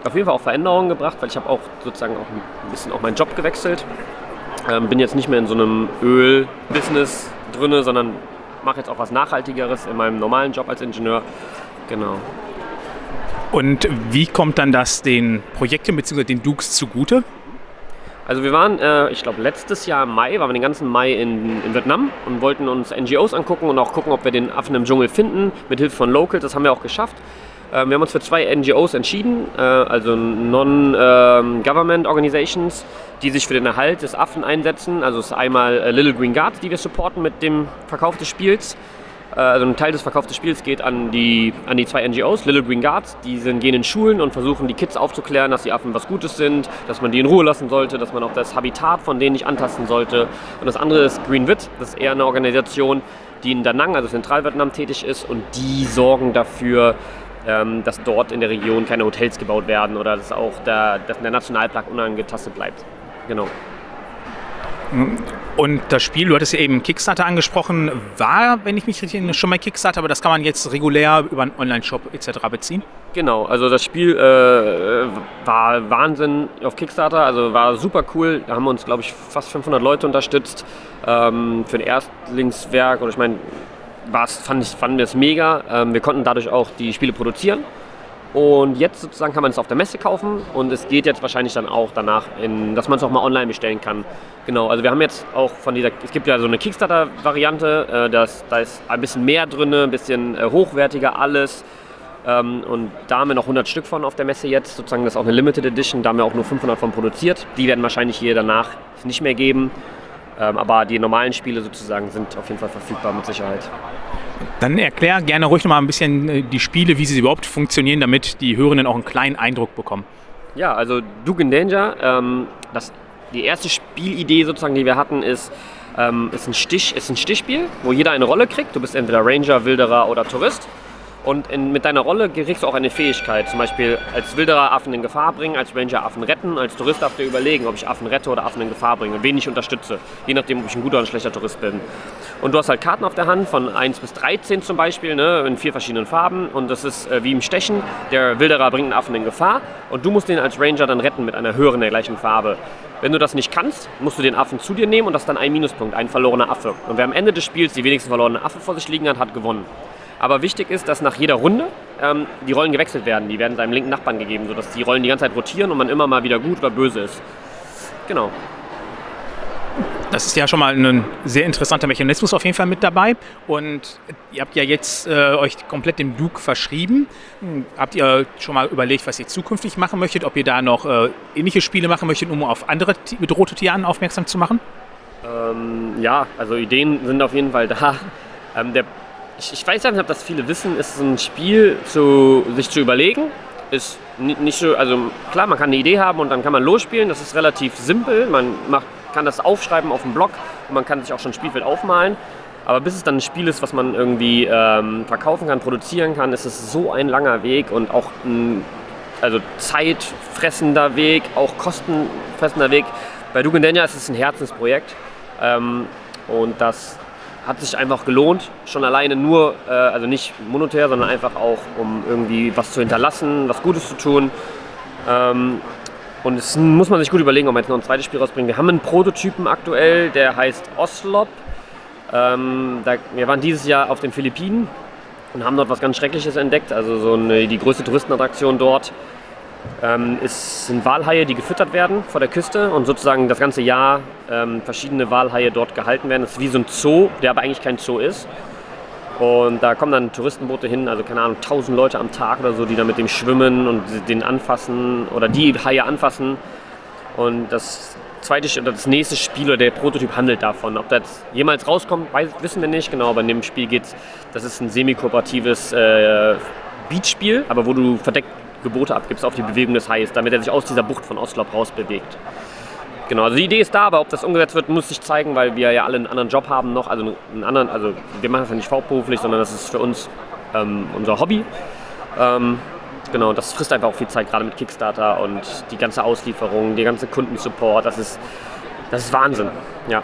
auf jeden Fall auch Veränderungen gebracht, weil ich habe auch sozusagen auch ein bisschen auch meinen Job gewechselt. Ähm, bin jetzt nicht mehr in so einem Öl-Business drin, sondern mache jetzt auch was Nachhaltigeres in meinem normalen Job als Ingenieur. Genau.
Und wie kommt dann das den Projekten bzw. den Dukes zugute?
Also wir waren, äh, ich glaube letztes Jahr im Mai, waren wir den ganzen Mai in, in, Vietnam und wollten uns NGOs angucken und auch gucken, ob wir den Affen im Dschungel finden, mit Hilfe von Locals. Das haben wir auch geschafft. Ähm, wir haben uns für zwei NGOs entschieden, äh, also Non-Government ähm, Organizations, die sich für den Erhalt des Affen einsetzen. Also es ist einmal äh, Little Green Guards, die wir supporten mit dem Verkauf des Spiels. Äh, also ein Teil des Verkaufs des Spiels geht an die, an die zwei NGOs, Little Green Guards, die sind, gehen in Schulen und versuchen die Kids aufzuklären, dass die Affen was Gutes sind, dass man die in Ruhe lassen sollte, dass man auch das Habitat von denen nicht antasten sollte. Und das andere ist Green Wit, das ist eher eine Organisation, die in Da Nang, also Zentralvietnam, tätig ist und die sorgen dafür, dass dort in der Region keine Hotels gebaut werden oder dass auch der, dass der Nationalpark unangetastet bleibt. Genau.
Und das Spiel, du hattest ja eben Kickstarter angesprochen, war, wenn ich mich richtig erinnere, schon mal Kickstarter, aber das kann man jetzt regulär über einen Online-Shop etc. beziehen?
Genau, also das Spiel äh, war Wahnsinn auf Kickstarter, also war super cool. Da haben uns, glaube ich, fast 500 Leute unterstützt ähm, für ein Erstlingswerk. Und ich meine, fand ich, fanden wir es mega. Ähm, wir konnten dadurch auch die Spiele produzieren. Und jetzt sozusagen kann man es auf der Messe kaufen und es geht jetzt wahrscheinlich dann auch danach, in, dass man es auch mal online bestellen kann. Genau, also wir haben jetzt auch von dieser, es gibt ja so eine Kickstarter-Variante, äh, das, da ist ein bisschen mehr drin, ein bisschen äh, hochwertiger alles. Ähm, und da haben wir noch 100 Stück von auf der Messe jetzt, sozusagen das ist auch eine Limited Edition, da haben wir auch nur 500 von produziert. Die werden wahrscheinlich hier danach nicht mehr geben. Ähm, aber die normalen Spiele sozusagen sind auf jeden Fall verfügbar mit Sicherheit.
Dann erklär gerne ruhig noch mal ein bisschen äh, die Spiele, wie sie überhaupt funktionieren, damit die Hörenden auch einen kleinen Eindruck bekommen.
Ja, also Duke in Danger, ähm, das, die erste Spielidee sozusagen, die wir hatten, ist, ähm, ist, ein Stich, ist ein Stichspiel, wo jeder eine Rolle kriegt. Du bist entweder Ranger, Wilderer oder Tourist. Und in, mit deiner Rolle kriegst du auch eine Fähigkeit. Zum Beispiel als Wilderer Affen in Gefahr bringen, als Ranger Affen retten, als Tourist darfst du überlegen, ob ich Affen rette oder Affen in Gefahr bringe, wen ich unterstütze. Je nachdem, ob ich ein guter oder ein schlechter Tourist bin. Und du hast halt Karten auf der Hand von 1 bis 13 zum Beispiel, ne, in vier verschiedenen Farben. Und das ist äh, wie im Stechen. Der Wilderer bringt einen Affen in Gefahr und du musst den als Ranger dann retten mit einer höheren der gleichen Farbe. Wenn du das nicht kannst, musst du den Affen zu dir nehmen und das ist dann ein Minuspunkt, ein verlorener Affe. Und wer am Ende des Spiels die wenigsten verlorenen Affe vor sich liegen hat, hat gewonnen. Aber wichtig ist, dass nach jeder Runde ähm, die Rollen gewechselt werden. Die werden seinem linken Nachbarn gegeben, sodass die Rollen die ganze Zeit rotieren und man immer mal wieder gut oder böse ist. Genau.
Das ist ja schon mal ein sehr interessanter Mechanismus auf jeden Fall mit dabei. Und ihr habt ja jetzt äh, euch komplett dem Duke verschrieben. Hm, habt ihr schon mal überlegt, was ihr zukünftig machen möchtet? Ob ihr da noch äh, ähnliche Spiele machen möchtet, um auf andere bedrohte Tiere aufmerksam zu machen?
Ähm, ja, also Ideen sind auf jeden Fall da. Ähm, der ich, ich weiß nicht, ob das viele wissen, ist ein Spiel, zu, sich zu überlegen. Ist nicht so, also klar, man kann eine Idee haben und dann kann man losspielen. Das ist relativ simpel. Man macht, kann das aufschreiben auf dem Blog und man kann sich auch schon ein Spielfeld aufmalen. Aber bis es dann ein Spiel ist, was man irgendwie ähm, verkaufen kann, produzieren kann, ist es so ein langer Weg und auch ein also zeitfressender Weg, auch kostenfressender Weg. Bei Dugan Dania ist es ein Herzensprojekt ähm, und das hat sich einfach gelohnt. Schon alleine nur, äh, also nicht monetär, sondern einfach auch, um irgendwie was zu hinterlassen, was Gutes zu tun. Ähm, und es muss man sich gut überlegen, ob man jetzt noch ein zweites Spiel rausbringt. Wir haben einen Prototypen aktuell, der heißt Oslop. Ähm, da, wir waren dieses Jahr auf den Philippinen und haben dort was ganz Schreckliches entdeckt. Also so eine, die größte Touristenattraktion dort ähm, es sind Walhaie, die gefüttert werden vor der Küste und sozusagen das ganze Jahr ähm, verschiedene Walhaie dort gehalten werden. Das ist wie so ein Zoo, der aber eigentlich kein Zoo ist. Und da kommen dann Touristenboote hin, also keine Ahnung, tausend Leute am Tag oder so, die da mit dem schwimmen und den anfassen oder die Haie anfassen. Und das zweite oder das nächste Spiel oder der Prototyp handelt davon. Ob das jemals rauskommt, weiß, wissen wir nicht genau, aber in dem Spiel geht es, das ist ein semi-kooperatives äh, Beachspiel, aber wo du verdeckt Gebote abgibst auf die Bewegung des Hais, damit er sich aus dieser Bucht von Oslop rausbewegt. Genau, also die Idee ist da, aber ob das umgesetzt wird, muss sich zeigen, weil wir ja alle einen anderen Job haben noch, also einen anderen, also wir machen das ja nicht hauptberuflich, sondern das ist für uns ähm, unser Hobby. Ähm, genau, das frisst einfach auch viel Zeit, gerade mit Kickstarter und die ganze Auslieferung, der ganze Kundensupport, das ist, das ist Wahnsinn, ja.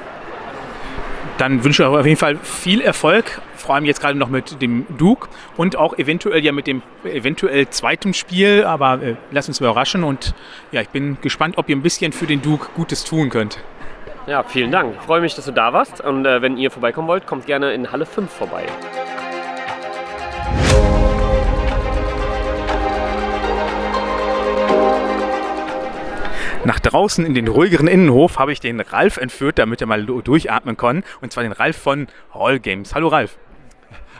Dann wünsche ich euch auf jeden Fall viel Erfolg, vor allem jetzt gerade noch mit dem Duke und auch eventuell ja mit dem eventuell zweiten Spiel, aber äh, lasst uns überraschen und ja, ich bin gespannt, ob ihr ein bisschen für den Duke Gutes tun könnt.
Ja, vielen Dank. Ich freue mich, dass du da warst und äh, wenn ihr vorbeikommen wollt, kommt gerne in Halle 5 vorbei.
Nach draußen in den ruhigeren Innenhof habe ich den Ralf entführt, damit er mal durchatmen kann. Und zwar den Ralf von Hall Games. Hallo Ralf.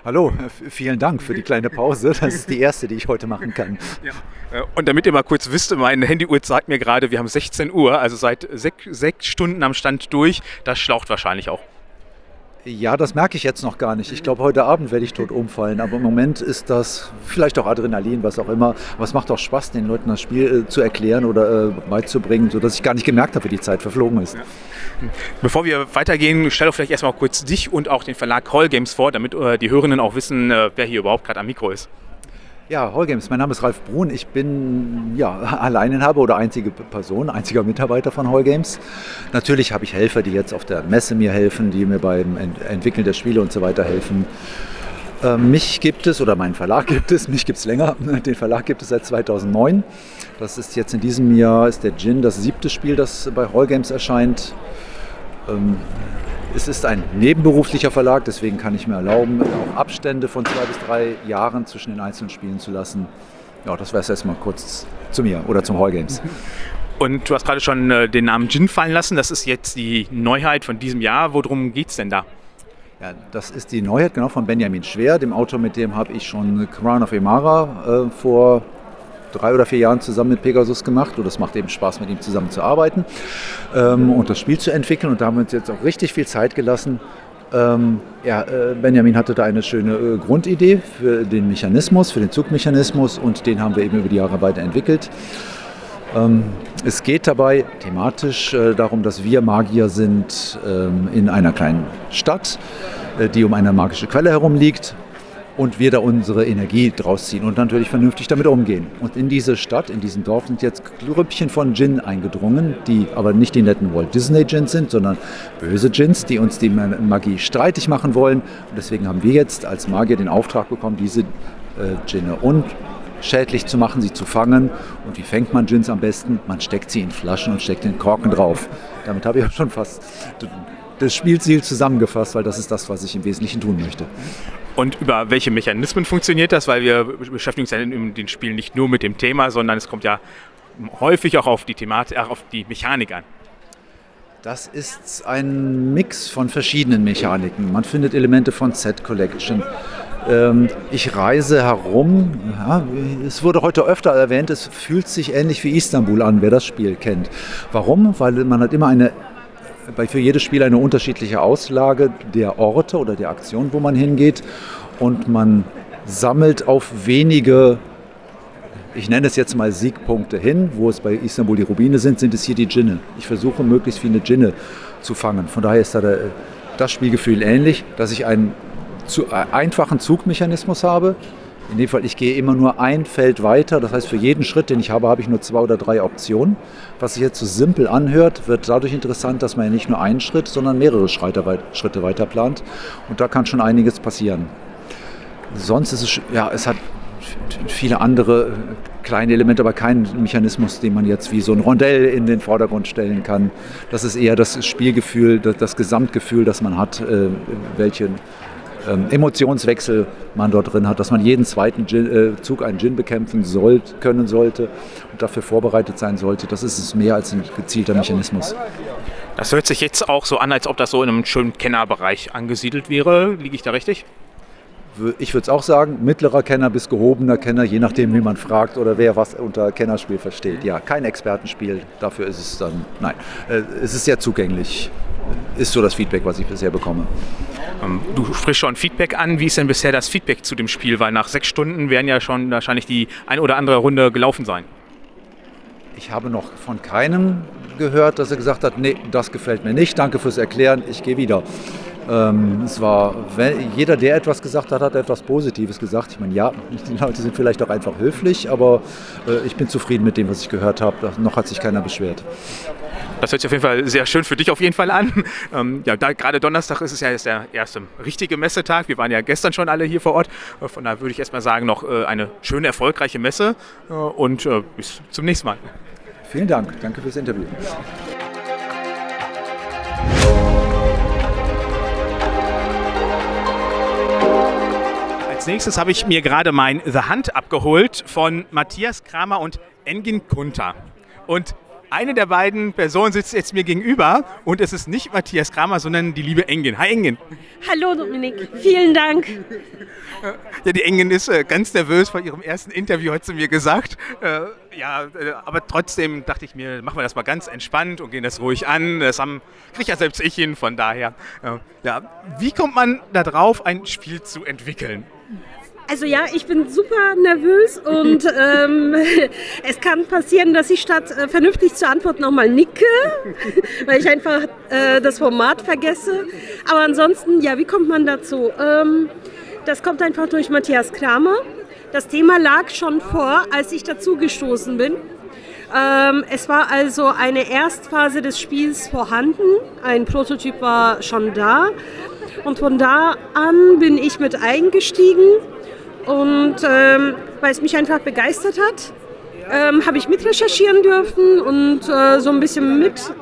Hallo, vielen Dank für die kleine Pause. Das ist die erste, die ich heute machen kann. Ja.
Äh, und damit ihr mal kurz wisst, meine Handyuhr sagt mir gerade, wir haben 16 Uhr, also seit sechs, sechs Stunden am Stand durch. Das schlaucht wahrscheinlich auch.
Ja, das merke ich jetzt noch gar nicht. Ich glaube, heute Abend werde ich tot umfallen. Aber im Moment ist das vielleicht auch Adrenalin, was auch immer. Aber es macht auch Spaß, den Leuten das Spiel äh, zu erklären oder äh, beizubringen, sodass ich gar nicht gemerkt habe, wie die Zeit verflogen ist.
Bevor wir weitergehen, stell doch vielleicht erstmal kurz dich und auch den Verlag Call Games vor, damit äh, die Hörenden auch wissen, wer hier überhaupt gerade am Mikro ist.
Ja, Games, mein Name ist Ralf Brun. Ich bin ja, Alleininhaber oder einzige Person, einziger Mitarbeiter von Games. Natürlich habe ich Helfer, die jetzt auf der Messe mir helfen, die mir beim Entwickeln der Spiele und so weiter helfen. Ähm, mich gibt es, oder meinen Verlag gibt es, mich gibt es länger. Den Verlag gibt es seit 2009. Das ist jetzt in diesem Jahr, ist der Gin das siebte Spiel, das bei Games erscheint. Ähm, Es ist ein nebenberuflicher Verlag, deswegen kann ich mir erlauben, auch Abstände von zwei bis drei Jahren zwischen den einzelnen Spielen zu lassen. Ja, das wäre es erstmal kurz zu mir oder zum Hall Games.
Und du hast gerade schon äh, den Namen Jin fallen lassen. Das ist jetzt die Neuheit von diesem Jahr. Worum geht es denn da?
Ja, das ist die Neuheit genau von Benjamin Schwer, dem Autor, mit dem habe ich schon Crown of Emara äh, vor drei oder vier Jahren zusammen mit Pegasus gemacht und es macht eben Spaß, mit ihm zusammen zu arbeiten ähm, und das Spiel zu entwickeln und da haben wir uns jetzt auch richtig viel Zeit gelassen. Ähm, ja, äh, Benjamin hatte da eine schöne äh, Grundidee für den Mechanismus, für den Zugmechanismus und den haben wir eben über die Jahre weiterentwickelt. Ähm, es geht dabei thematisch äh, darum, dass wir Magier sind ähm, in einer kleinen Stadt, äh, die um eine magische Quelle herum liegt und wir da unsere Energie draus ziehen und natürlich vernünftig damit umgehen. Und in diese Stadt, in diesem Dorf sind jetzt Grüppchen von Djinn eingedrungen, die aber nicht die netten Walt Disney Djinns sind, sondern böse Djinns, die uns die Magie streitig machen wollen. Und deswegen haben wir jetzt als Magier den Auftrag bekommen, diese äh, Djinne und schädlich zu machen, sie zu fangen. Und wie fängt man Gins am besten? Man steckt sie in Flaschen und steckt den Korken drauf. Damit habe ich auch schon fast das Spielziel zusammengefasst, weil das ist das, was ich im Wesentlichen tun möchte.
Und über welche Mechanismen funktioniert das? Weil wir beschäftigen uns ja in den Spielen nicht nur mit dem Thema, sondern es kommt ja häufig auch auf die Thematik, auf die Mechanik an.
Das ist ein Mix von verschiedenen Mechaniken. Man findet Elemente von Set Collection. Ähm, ich reise herum. Ja, es wurde heute öfter erwähnt, es fühlt sich ähnlich wie Istanbul an, wer das Spiel kennt. Warum? Weil man hat immer eine für jedes Spiel eine unterschiedliche Auslage der Orte oder der Aktion, wo man hingeht. Und man sammelt auf wenige, ich nenne es jetzt mal Siegpunkte hin. Wo es bei Istanbul die Rubine sind, sind es hier die Djinne. Ich versuche möglichst viele Djinne zu fangen. Von daher ist da der, das Spielgefühl ähnlich, dass ich einen zu, äh, einfachen Zugmechanismus habe, in dem Fall, ich gehe immer nur ein Feld weiter. Das heißt, für jeden Schritt, den ich habe, habe ich nur zwei oder drei Optionen. Was sich jetzt so simpel anhört, wird dadurch interessant, dass man ja nicht nur einen Schritt, sondern mehrere Schritte, weiter plant. Und da kann schon einiges passieren. Sonst ist es, ja, es hat viele andere äh, kleine Elemente, aber keinen Mechanismus, den man jetzt wie so ein Rondell in den Vordergrund stellen kann. Das ist eher das Spielgefühl, das Gesamtgefühl, das man hat, äh, welchen ähm, Emotionswechsel man dort drin hat, dass man jeden zweiten Gin, äh, Zug einen Gin bekämpfen soll, können sollte und dafür vorbereitet sein sollte. Das ist es mehr als ein gezielter Mechanismus.
Das hört sich jetzt auch so an, als ob das so in einem schönen Kennerbereich angesiedelt wäre. Liege ich da richtig?
Ich würde es auch sagen, mittlerer Kenner bis gehobener Kenner, je nachdem, wie man fragt oder wer was unter Kennerspiel versteht. Ja, kein Expertenspiel, dafür ist es dann, nein, äh, es ist sehr zugänglich, ist so das Feedback, was ich bisher bekomme.
Ähm, du sprichst schon Feedback an. Wie ist denn bisher das Feedback zu dem Spiel? Weil nach sechs Stunden werden ja schon wahrscheinlich die ein oder andere Runde gelaufen sein.
Ich habe noch von keinem gehört, dass er gesagt hat, nee, das gefällt mir nicht, danke fürs Erklären, ich gehe wieder. Ähm, es war, jeder, der etwas gesagt hat, hat etwas Positives gesagt. Ich meine, ja, die Leute sind vielleicht auch einfach höflich, aber äh, ich bin zufrieden mit dem, was ich gehört habe. Noch hat sich keiner beschwert.
Das hört sich auf jeden Fall sehr schön für dich auf jeden Fall an. Ähm, ja, da, gerade Donnerstag ist es ja jetzt der erste richtige Messetag. Wir waren ja gestern schon alle hier vor Ort. Äh, von daher würde ich erstmal sagen, noch äh, eine schöne, erfolgreiche Messe äh, und äh, bis zum nächsten Mal.
Vielen Dank. Danke fürs Interview.
Als nächstes habe ich mir gerade mein The Hunt abgeholt von Matthias Kramer und Engin Kunter. Und eine der beiden Personen sitzt jetzt mir gegenüber und es ist nicht Matthias Kramer, sondern die liebe Engin. Hi Engin.
Hallo Dominik, vielen Dank.
Ja, die Engin ist äh, ganz nervös vor ihrem ersten Interview, hat sie mir gesagt. Äh, ja, äh, aber trotzdem dachte ich mir, machen wir das mal ganz entspannt und gehen das ruhig an. Das haben, kriege ja selbst ich hin, von daher. Ja, wie kommt man da drauf, ein Spiel zu entwickeln?
Also ja, ich bin super nervös und ähm, es kann passieren, dass ich statt äh, vernünftig zu antworten nochmal nicke, weil ich einfach äh, das Format vergesse. Aber ansonsten, ja, wie kommt man dazu? Ähm, das kommt einfach durch Matthias Kramer. Das Thema lag schon vor, als ich dazu gestoßen bin. Ähm, es war also eine Erstphase des Spiels vorhanden. Ein Prototyp war schon da. Und von da an bin ich mit eingestiegen und ähm, weil es mich einfach begeistert hat, ähm, habe ich mit recherchieren dürfen und äh, so ein bisschen mit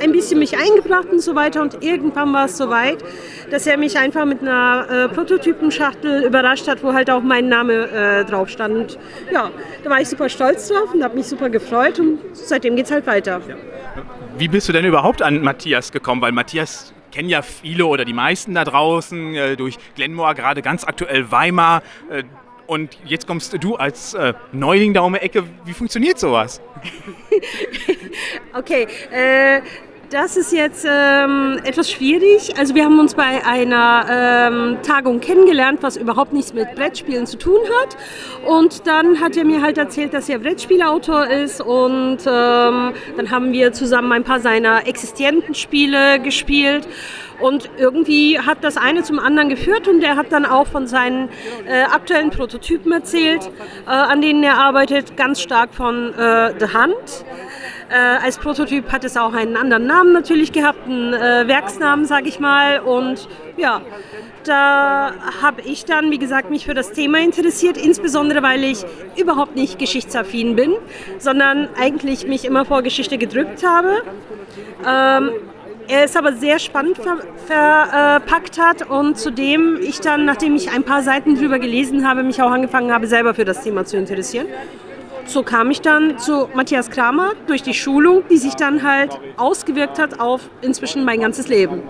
ein bisschen mich eingebracht und so weiter und irgendwann war es soweit, dass er mich einfach mit einer äh, Prototypenschachtel überrascht hat, wo halt auch mein Name äh, drauf stand. Und ja, da war ich super stolz drauf und habe mich super gefreut und seitdem geht es halt weiter.
Wie bist du denn überhaupt an Matthias gekommen? Weil Matthias kennen ja viele oder die meisten da draußen äh, durch Glenmore, gerade ganz aktuell Weimar. Äh, und jetzt kommst du als äh, Neuling da um die Ecke. Wie funktioniert sowas?
okay, äh, das ist jetzt ähm, etwas schwierig. Also wir haben uns bei einer ähm, Tagung kennengelernt, was überhaupt nichts mit Brettspielen zu tun hat. Und dann hat er mir halt erzählt, dass er Brettspielautor ist. Und ähm, dann haben wir zusammen ein paar seiner existierenden Spiele gespielt. Und irgendwie hat das eine zum anderen geführt und er hat dann auch von seinen äh, aktuellen Prototypen erzählt, äh, an denen er arbeitet, ganz stark von äh, The Hunt. Äh, als Prototyp hat es auch einen anderen Namen natürlich gehabt, einen äh, Werksnamen, sage ich mal. Und ja, da habe ich dann, wie gesagt, mich für das Thema interessiert, insbesondere weil ich überhaupt nicht geschichtsaffin bin, sondern eigentlich mich immer vor Geschichte gedrückt habe. Ähm, er es aber sehr spannend ver verpackt hat und zudem ich dann, nachdem ich ein paar Seiten drüber gelesen habe, mich auch angefangen habe, selber für das Thema zu interessieren. So kam ich dann zu Matthias Kramer durch die Schulung, die sich dann halt ausgewirkt hat auf inzwischen mein ganzes Leben.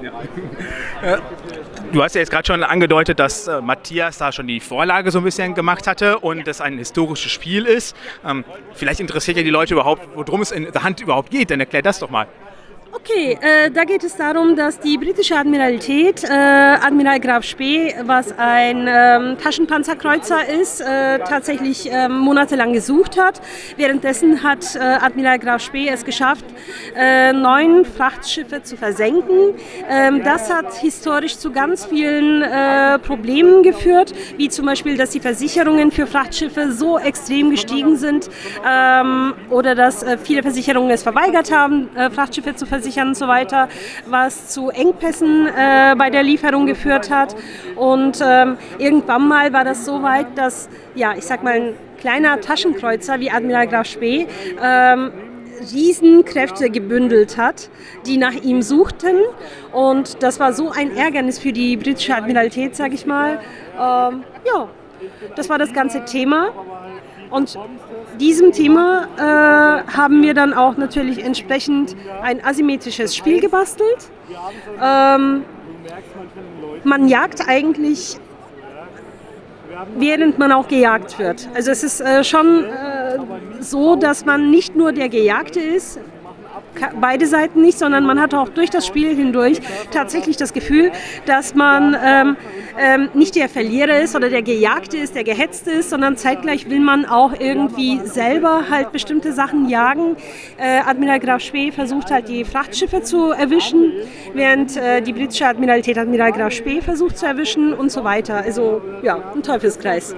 Du hast ja jetzt gerade schon angedeutet, dass äh, Matthias da schon die Vorlage so ein bisschen gemacht hatte und das ein historisches Spiel ist. Ähm, vielleicht interessiert ja die Leute überhaupt, worum es in der Hand überhaupt geht, dann erklär das doch mal.
Okay, äh, da geht es darum, dass die britische Admiralität, äh, Admiral Graf Spee, was ein ähm, Taschenpanzerkreuzer ist, äh, tatsächlich ähm, monatelang gesucht hat. Währenddessen hat äh, Admiral Graf Spee es geschafft, äh, neun Frachtschiffe zu versenken. Ähm, das hat historisch zu ganz vielen äh, Problemen geführt, wie zum Beispiel, dass die Versicherungen für Frachtschiffe so extrem gestiegen sind ähm, oder dass viele Versicherungen es verweigert haben, Frachtschiffe zu versichern versichern und so weiter, was zu Engpässen äh, bei der Lieferung geführt hat. Und ähm, irgendwann mal war das so weit, dass, ja, ich sag mal, ein kleiner Taschenkreuzer wie Admiral Graf Spee ähm, Riesenkräfte gebündelt hat, die nach ihm suchten. Und das war so ein Ärgernis für die britische Admiralität, sage ich mal. Ähm, ja, das war das ganze Thema. Und diesem Thema äh, haben wir dann auch natürlich entsprechend ein asymmetrisches Spiel gebastelt. Ähm, man jagt eigentlich, während man auch gejagt wird. Also es ist äh, schon äh, so, dass man nicht nur der Gejagte ist, beide Seiten nicht, sondern man hat auch durch das Spiel hindurch tatsächlich das Gefühl, dass man ähm, ähm, nicht der Verlierer ist oder der Gejagte ist, der Gehetzte ist, sondern zeitgleich will man auch irgendwie selber halt bestimmte Sachen jagen. Äh, Admiral Graf Spee versucht halt die Frachtschiffe zu erwischen, während äh, die britische Admiralität Admiral Graf Spee versucht zu erwischen und so weiter. Also ja, ein Teufelskreis.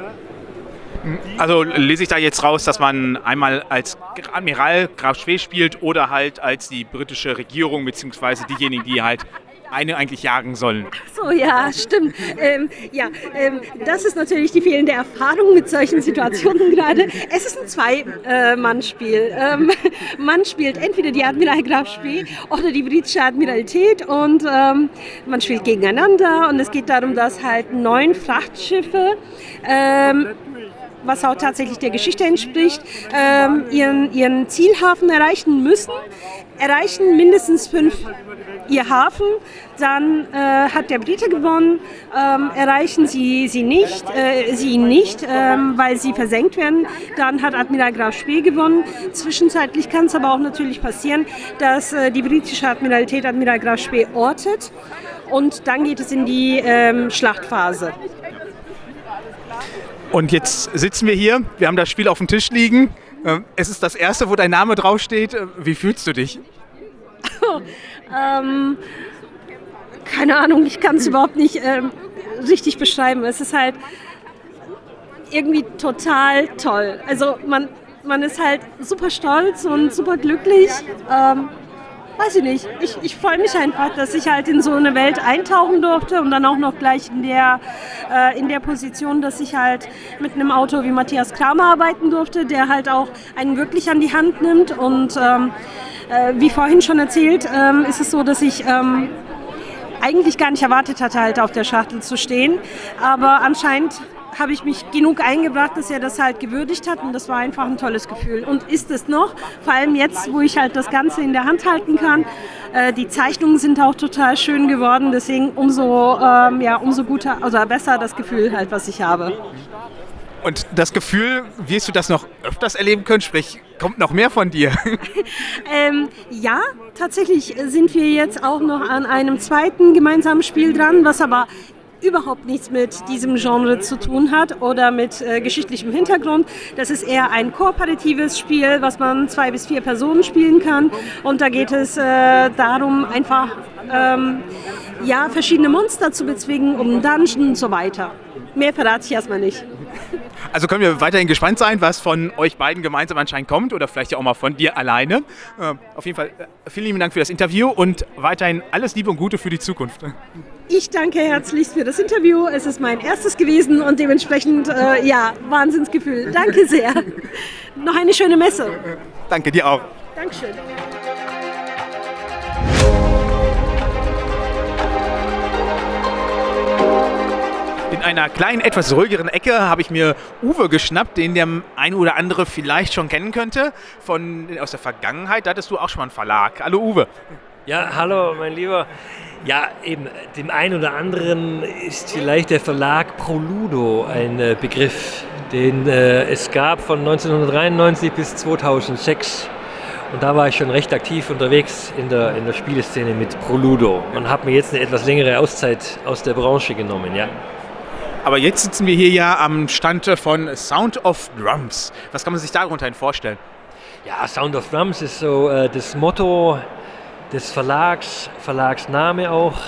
Also lese ich da jetzt raus, dass man einmal als Admiral Graf Spee spielt oder halt als die britische Regierung beziehungsweise diejenigen, die halt eine eigentlich jagen sollen.
Ach so, ja, stimmt. Ähm, ja, ähm, das ist natürlich die fehlende Erfahrung mit solchen Situationen gerade. Es ist ein Zwei-Mann-Spiel. Ähm, man spielt entweder die Admiral Graf Spee oder die britische Admiralität und ähm, man spielt gegeneinander und es geht darum, dass halt neun Frachtschiffe ähm, was auch tatsächlich der Geschichte entspricht, ähm, ihren, ihren Zielhafen erreichen müssen. Erreichen mindestens fünf ihr Hafen, dann äh, hat der Brite gewonnen. Ähm, erreichen sie sie nicht, äh, sie ihn nicht, ähm, weil sie versenkt werden, dann hat Admiral Graf Spee gewonnen. Zwischenzeitlich kann es aber auch natürlich passieren, dass äh, die britische Admiralität Admiral Graf Spee ortet und dann geht es in die ähm, Schlachtphase.
Und jetzt sitzen wir hier, wir haben das Spiel auf dem Tisch liegen. Ähm, es ist das erste, wo dein Name draufsteht. Äh, wie fühlst du dich?
ähm, keine Ahnung, ich kann es überhaupt nicht ähm, richtig beschreiben. Es ist halt irgendwie total toll. Also man, man ist halt super stolz und super glücklich. Ähm, weiß ich nicht. Ich, ich freue mich einfach, dass ich halt in so eine Welt eintauchen durfte und dann auch noch gleich in der, äh, in der Position, dass ich halt mit einem Autor wie Matthias Kramer arbeiten durfte, der halt auch einen wirklich an die Hand nimmt und ähm, äh, wie vorhin schon erzählt, ähm, ist es so, dass ich ähm, eigentlich gar nicht erwartet hatte, halt auf der Schachtel zu stehen. Aber anscheinend habe ich mich genug eingebracht, dass er das halt gewürdigt hat und das war einfach ein tolles Gefühl. Und ist es noch, vor allem jetzt, wo ich halt das Ganze in der Hand halten kann. Äh, die Zeichnungen sind auch total schön geworden, deswegen umso, ähm, ja, umso guter, also besser das Gefühl halt, was ich habe.
Und das Gefühl, wirst du das noch öfters erleben können? Sprich, kommt noch mehr von dir?
ähm, ja, tatsächlich sind wir jetzt auch noch an einem zweiten gemeinsamen Spiel dran, was aber überhaupt nichts mit diesem Genre zu tun hat oder mit äh, geschichtlichem Hintergrund. Das ist eher ein kooperatives Spiel, was man zwei bis vier Personen spielen kann. Und da geht es äh, darum, einfach ähm, ja, verschiedene Monster zu bezwingen, um Dungeon und so weiter. Mehr verrate ich erstmal nicht.
Also können wir weiterhin gespannt sein, was von euch beiden gemeinsam anscheinend kommt oder vielleicht ja auch mal von dir alleine. Äh, auf jeden Fall äh, vielen lieben Dank für das Interview und weiterhin alles Liebe und Gute für die Zukunft.
Ich danke herzlichst für das Interview. Es ist mein erstes gewesen und dementsprechend, äh, ja, Wahnsinnsgefühl. Danke sehr. Noch eine schöne Messe.
Danke dir auch.
Dankeschön.
In einer kleinen, etwas ruhigeren Ecke habe ich mir Uwe geschnappt, den der ein oder andere vielleicht schon kennen könnte von, aus der Vergangenheit. Da hattest du auch schon mal einen Verlag. Hallo Uwe.
Ja, hallo mein Lieber. Ja, eben, dem einen oder anderen ist vielleicht der Verlag Proludo ein äh, Begriff, den äh, es gab von 1993 bis 2006. Und da war ich schon recht aktiv unterwegs in der, in der Spieleszene mit Proludo und habe mir jetzt eine etwas längere Auszeit aus der Branche genommen, ja.
Aber jetzt sitzen wir hier ja am Stand von Sound of Drums. Was kann man sich darunter vorstellen?
Ja, Sound of Drums ist so äh, das Motto des Verlags, Verlagsname auch.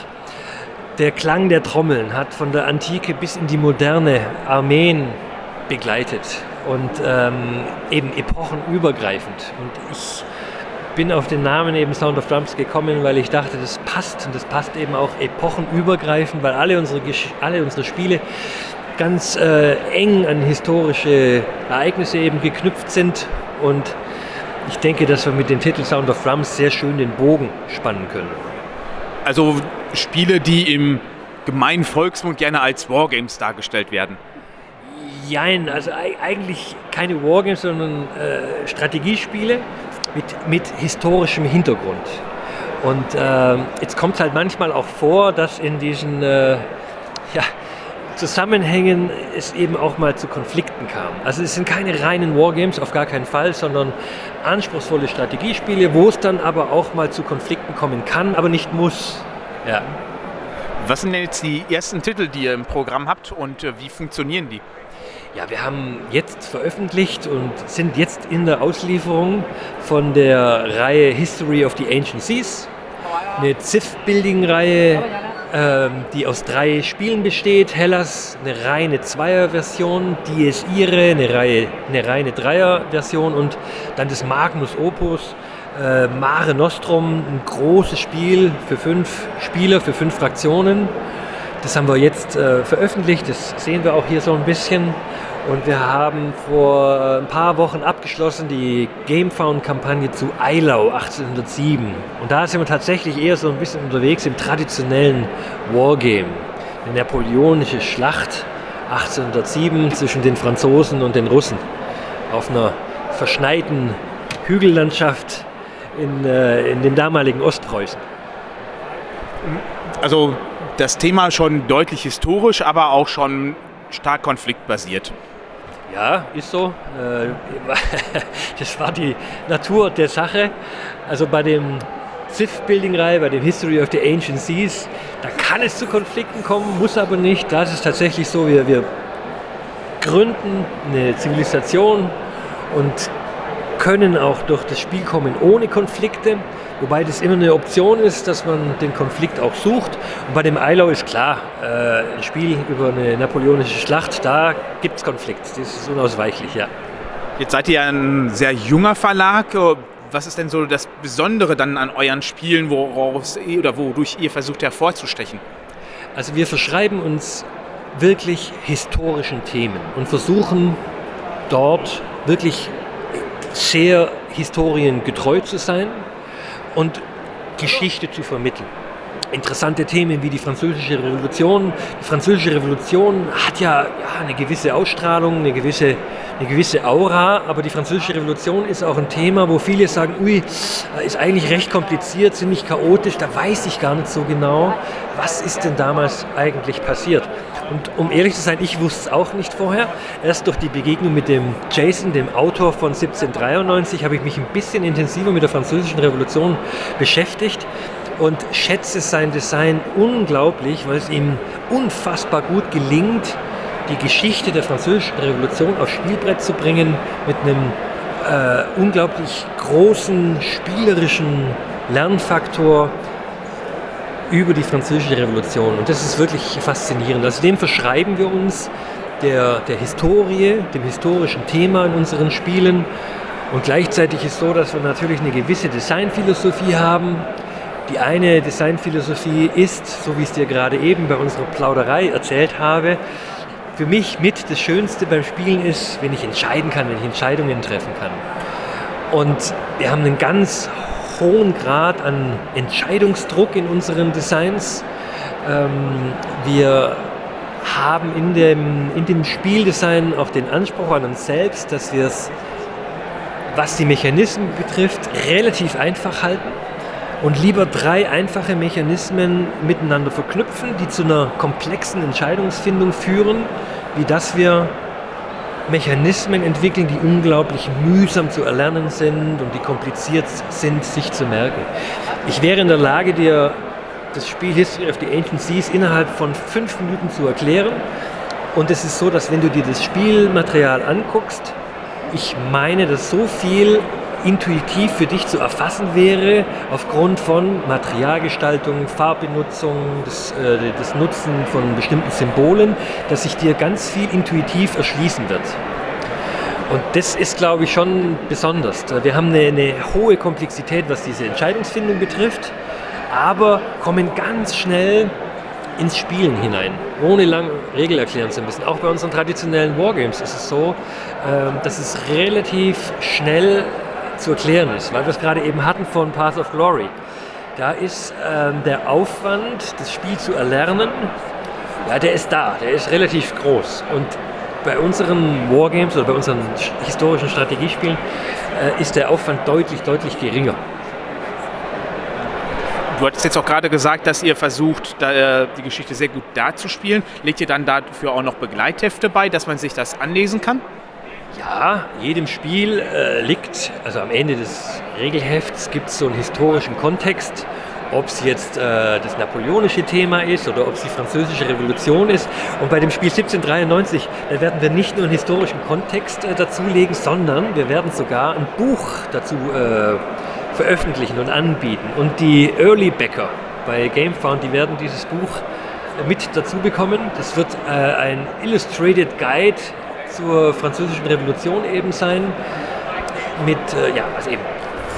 Der Klang der Trommeln hat von der Antike bis in die Moderne Armeen begleitet und ähm, eben epochenübergreifend. Und ich bin auf den Namen eben Sound of Drums gekommen, weil ich dachte, das passt und das passt eben auch epochenübergreifend, weil alle unsere, alle unsere Spiele ganz äh, eng an historische Ereignisse eben geknüpft sind und ich denke, dass wir mit dem Titel Sound of Drums sehr schön den Bogen spannen können.
Also Spiele, die im gemeinen Volksmund gerne als Wargames dargestellt werden.
Jein, also eigentlich keine Wargames, sondern äh, Strategiespiele mit, mit historischem Hintergrund. Und äh, jetzt kommt es halt manchmal auch vor, dass in diesen äh, ja, Zusammenhängen es eben auch mal zu Konflikten kam. Also es sind keine reinen Wargames, auf gar keinen Fall, sondern anspruchsvolle Strategiespiele, wo es dann aber auch mal zu Konflikten kommen kann, aber nicht muss. Ja.
Was sind denn jetzt die ersten Titel, die ihr im Programm habt und äh, wie funktionieren die?
Ja, wir haben jetzt veröffentlicht und sind jetzt in der Auslieferung von der Reihe History of the Ancient Seas, eine Civ-Building-Reihe, ähm, die aus drei Spielen besteht. Hellas, eine reine Zweier-Version, Dies Irae, eine, Reihe, eine reine Dreier-Version und dann das Magnus Opus, äh, Mare Nostrum, ein großes Spiel für fünf Spieler, für fünf Fraktionen. Das haben wir jetzt äh, veröffentlicht, das sehen wir auch hier so ein bisschen. Und wir haben vor ein paar Wochen abgeschlossen die Gamefound-Kampagne zu Eilau 1807. Und da sind wir tatsächlich eher so ein bisschen unterwegs im traditionellen Wargame. Eine napoleonische Schlacht 1807 zwischen den Franzosen und den Russen auf einer verschneiten Hügellandschaft in, äh, in dem damaligen Ostpreußen.
Also das Thema schon deutlich historisch, aber auch schon stark konfliktbasiert.
Ja, ist so. Äh, das war die Natur der Sache. Also bei dem Civ-Building-Reihe, bei dem History of the Ancient Seas, da kann es zu Konflikten kommen, muss aber nicht. Da ist tatsächlich so, wir, wir gründen eine Zivilisation und können auch durch das Spiel kommen ohne Konflikte. Wobei das immer eine Option ist, dass man den Konflikt auch sucht. Und bei dem Eilau ist klar, äh, ein Spiel über eine napoleonische Schlacht, da gibt es Konflikt. Das ist unausweichlich, ja.
Jetzt seid ihr ein sehr junger Verlag. Was ist denn so das Besondere dann an euren Spielen, woraus oder wodurch ihr versucht hervorzustechen?
Also wir verschreiben uns wirklich historischen Themen und versuchen dort wirklich sehr historiengetreu zu sein und Geschichte zu vermitteln interessante Themen wie die Französische Revolution. Die Französische Revolution hat ja, ja, eine gewisse Ausstrahlung, eine gewisse, eine gewisse Aura, aber die Französische Revolution ist auch ein Thema, wo viele sagen, ui, ist eigentlich recht kompliziert, ziemlich chaotisch, da weiß ich gar nicht so genau, was ist denn damals eigentlich passiert. Und um ehrlich zu sein, ich wusste es auch nicht vorher. Erst durch die Begegnung mit dem Jason, dem Autor von 1793, habe ich mich ein bisschen intensiver mit der Französischen Revolution beschäftigt und schätze sein Design unglaublich, weil es ihm unfassbar gut gelingt, die Geschichte der Französischen Revolution aufs Spielbrett zu bringen mit einem äh, unglaublich großen spielerischen Lernfaktor über die Französische Revolution. Und das ist wirklich faszinierend. Also dem verschreiben wir uns der, der Historie, dem historischen Thema in unseren Spielen. Und gleichzeitig ist so, dass wir natürlich eine gewisse Designphilosophie haben, die eine Designphilosophie ist, so wie ich es dir gerade eben bei unserer Plauderei erzählt habe, für mich mit das Schönste beim Spielen ist, wenn ich entscheiden kann, wenn ich Entscheidungen treffen kann. Und wir haben einen ganz hohen Grad an Entscheidungsdruck in unseren Designs. Ähm, wir haben in dem, in dem Spieldesign auch den Anspruch an uns selbst, dass wir es, was die Mechanismen betrifft, relativ einfach halten und lieber drei einfache Mechanismen miteinander verknüpfen, die zu einer komplexen Entscheidungsfindung führen, wie dass wir Mechanismen entwickeln, die unglaublich mühsam zu erlernen sind und die kompliziert sind, sich zu merken. Ich wäre in der Lage, dir das Spiel History of the Ancient Seas innerhalb von fünf Minuten zu erklären. Und es ist so, dass wenn du dir das Spielmaterial anguckst, ich meine, dass so viel intuitiv für dich zu erfassen wäre, aufgrund von Materialgestaltung, Farbbenutzung, des, äh, des Nutzen von bestimmten Symbolen, dass sich dir ganz viel intuitiv erschließen wird. Und das ist, glaube ich, schon besonders. Wir haben eine, eine hohe Komplexität, was diese Entscheidungsfindung betrifft, aber kommen ganz schnell ins Spielen hinein, ohne lang Regel erklären zu müssen. Auch bei unseren traditionellen Wargames ist es so, ähm, dass es relativ schnell zu erklären ist, weil wir es gerade eben hatten von Path of Glory. Da ist ähm, der Aufwand, das Spiel zu erlernen, ja, der ist da, der ist relativ groß. Und bei unseren Wargames oder bei unseren historischen Strategiespielen äh, ist der Aufwand deutlich, deutlich geringer.
Du hattest jetzt auch gerade gesagt, dass ihr versucht, äh, die Geschichte sehr gut darzuspielen. Legt ihr dann dafür auch noch Begleithefte bei, dass man sich das anlesen kann?
Ja, jedem Spiel äh, liegt, also am Ende des Regelhefts gibt es so einen historischen Kontext, ob es jetzt äh, das napoleonische Thema ist oder ob es die französische Revolution ist. Und bei dem Spiel 1793, da werden wir nicht nur einen historischen Kontext äh, dazulegen, sondern wir werden sogar ein Buch dazu äh, veröffentlichen und anbieten. Und die Early Backer bei GameFound, die werden dieses Buch äh, mit dazu bekommen. Das wird äh, ein Illustrated Guide zur französischen Revolution eben sein, mit äh, ja, also eben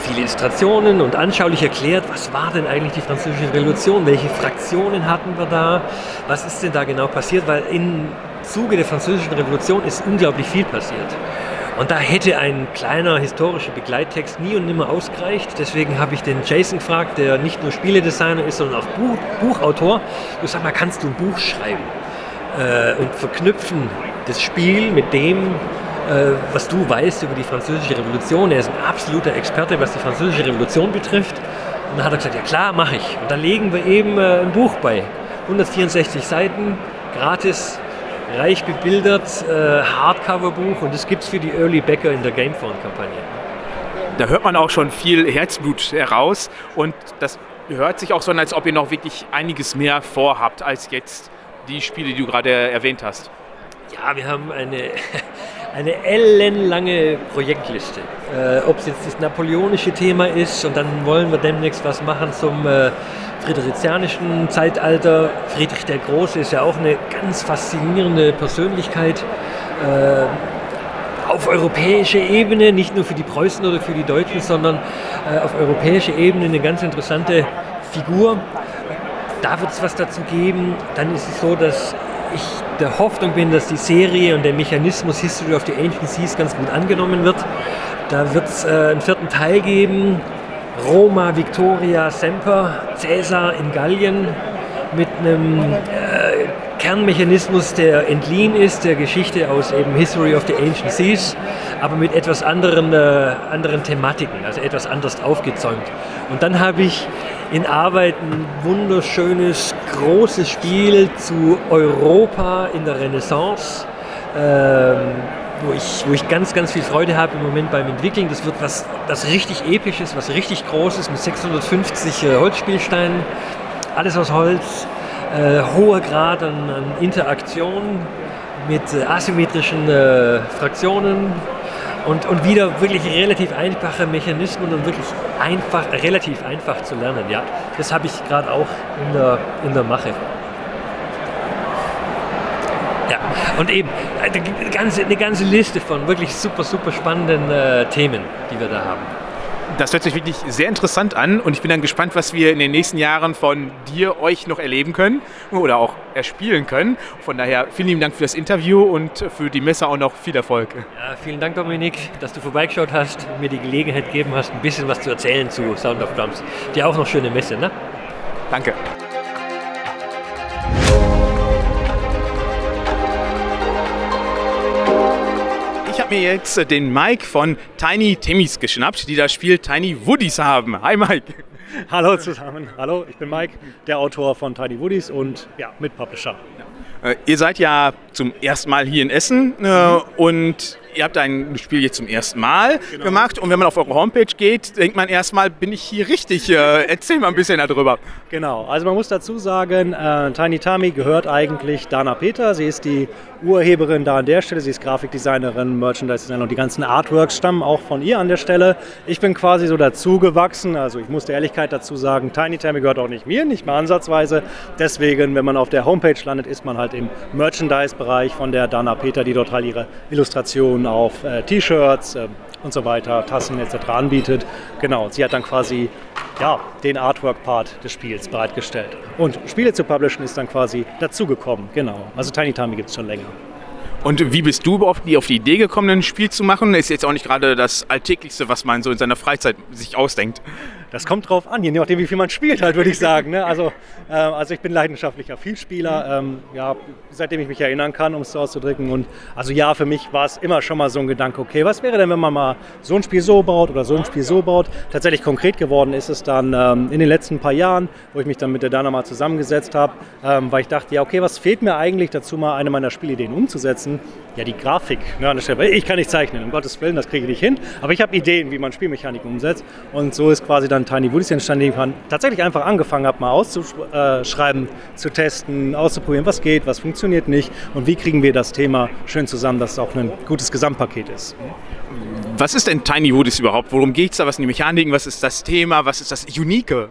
viele Illustrationen und anschaulich erklärt, was war denn eigentlich die französische Revolution, welche Fraktionen hatten wir da, was ist denn da genau passiert, weil im Zuge der französischen Revolution ist unglaublich viel passiert. Und da hätte ein kleiner historischer Begleittext nie und nimmer ausgereicht. Deswegen habe ich den Jason gefragt, der nicht nur Spieledesigner ist, sondern auch Buch, Buchautor. Du sag mal, kannst du ein Buch schreiben äh, und verknüpfen das Spiel mit dem, äh, was du weißt über die Französische Revolution. Er ist ein absoluter Experte, was die Französische Revolution betrifft. Und dann hat er gesagt, ja klar, mache ich. Und da legen wir eben äh, ein Buch bei. 164 Seiten, gratis, reich bebildert, äh, Hardcover-Buch und das gibt es für die Early Backer in der Gamephone-Kampagne.
Da hört man auch schon viel Herzblut heraus und das hört sich auch so an, als ob ihr noch wirklich einiges mehr vorhabt als jetzt die Spiele, die du gerade erwähnt hast.
Ja, wir haben eine, eine ellenlange Projektliste. Äh, Ob es jetzt das napoleonische Thema ist und dann wollen wir demnächst was machen zum äh, friedrichianischen Zeitalter. Friedrich der Große ist ja auch eine ganz faszinierende Persönlichkeit. Äh, auf europäischer Ebene, nicht nur für die Preußen oder für die Deutschen, sondern äh, auf europäischer Ebene eine ganz interessante Figur. Da wird es was dazu geben. Dann ist es so, dass ich der Hoffnung bin, dass die Serie und der Mechanismus History of the Ancient Seas ganz gut angenommen wird. Da wird es äh, einen vierten Teil geben, Roma, Victoria, Semper, Caesar in Gallien mit einem äh, Kernmechanismus, der entliehen ist der Geschichte aus eben History of the Ancient Seas, aber mit etwas anderen, äh, anderen Thematiken, also etwas anders aufgezäumt. Und dann habe ich in Arbeit ein wunderschönes, großes Spiel zu Europa in der Renaissance. Ähm, wo ich, wo ich ganz, ganz viel Freude habe im Moment beim Entwickeln. Das wird was, was richtig Episches, was richtig Großes mit 650 äh, Holzspielsteinen. Alles aus Holz, äh, hoher Grad an, an Interaktion mit äh, asymmetrischen äh, Fraktionen und, und wieder wirklich relativ einfache Mechanismen und wirklich einfach, relativ einfach zu lernen. Ja, das habe ich gerade auch in der, in der Mache. Ja, und eben eine ganze, eine ganze Liste von wirklich super, super spannenden äh, Themen, die wir da haben.
Das hört sich wirklich sehr interessant an und ich bin dann gespannt, was wir in den nächsten Jahren von dir, euch noch erleben können oder auch erspielen können. Von daher vielen lieben Dank für das Interview und für die Messe auch noch viel Erfolg.
Ja, vielen Dank, Dominik, dass du vorbeigeschaut hast und mir die Gelegenheit gegeben hast, ein bisschen was zu erzählen zu Sound of Drums. Dir auch noch schöne Messe, ne?
Danke. Mir jetzt den Mike von Tiny Timmys geschnappt, die das Spiel Tiny Woodies haben. Hi Mike.
Hallo zusammen. Hallo, ich bin Mike, der Autor von Tiny Woodies und ja, Mitpublisher.
Äh, ihr seid ja zum ersten Mal hier in Essen äh, und ihr habt ein Spiel jetzt zum ersten Mal
Genau.
gemacht und wenn man auf eure Homepage geht, denkt man erstmal, bin ich hier richtig? Äh, erzähl mal ein bisschen darüber.
Genau, also man muss dazu sagen, äh, Tiny Tami gehört eigentlich Dana Peter. Sie ist die Urheberin da an der Stelle. Sie ist Grafikdesignerin, Merchandise-Designerin und die ganzen Artworks stammen auch von ihr an der Stelle. Ich bin quasi so dazugewachsen. Also ich muss der Ehrlichkeit dazu sagen, Tiny Tami gehört auch nicht mir, nicht mal ansatzweise. Deswegen, wenn man auf der Homepage landet, ist man halt im Merchandise-Bereich von der Dana Peter, die dort halt ihre Illustrationen auf äh, T-Shirts äh, und so weiter, Tassen etc. anbietet. Genau, sie hat dann quasi ja, den Artwork-Part des Spiels bereitgestellt. Und Spiele zu publishen ist dann quasi dazugekommen, genau. Also Tiny Tami gibt es schon länger.
Und wie bist du überhaupt auf die Idee gekommen, ein Spiel zu machen? Ist jetzt auch nicht gerade das Alltäglichste, was man so in seiner Freizeit sich ausdenkt.
Das kommt drauf an, je nachdem, wie viel man spielt, halt, würde ich sagen. Ne? Also, äh, also ich bin leidenschaftlicher Vielspieler, ähm, ja, seitdem ich mich erinnern kann, um es so auszudrücken. Und also ja, für mich war es immer schon mal so ein Gedanke, okay, was wäre denn, wenn man mal so ein Spiel so baut oder so ein Spiel so baut? Tatsächlich konkret geworden ist es dann ähm, in den letzten paar Jahren, wo ich mich dann mit der Dana mal zusammengesetzt habe, ähm, weil ich dachte, ja, okay, was fehlt mir eigentlich dazu, mal eine meiner Spielideen umzusetzen? Ja, die Grafik. Ne, an der Stelle. Ich kann nicht zeichnen, um Gottes Willen, das kriege ich nicht hin. Aber ich habe Ideen, wie man Spielmechaniken umsetzt. Und so ist quasi dann Tiny Woodies entstanden, die ich tatsächlich einfach angefangen habe, mal auszuschreiben, zu testen, auszuprobieren, was geht, was funktioniert nicht und wie kriegen wir das Thema schön zusammen, dass es auch ein gutes Gesamtpaket ist.
Was ist denn Tiny Woodies überhaupt? Worum geht's da? Was sind die Mechaniken? Was ist das Thema? Was ist das Unique?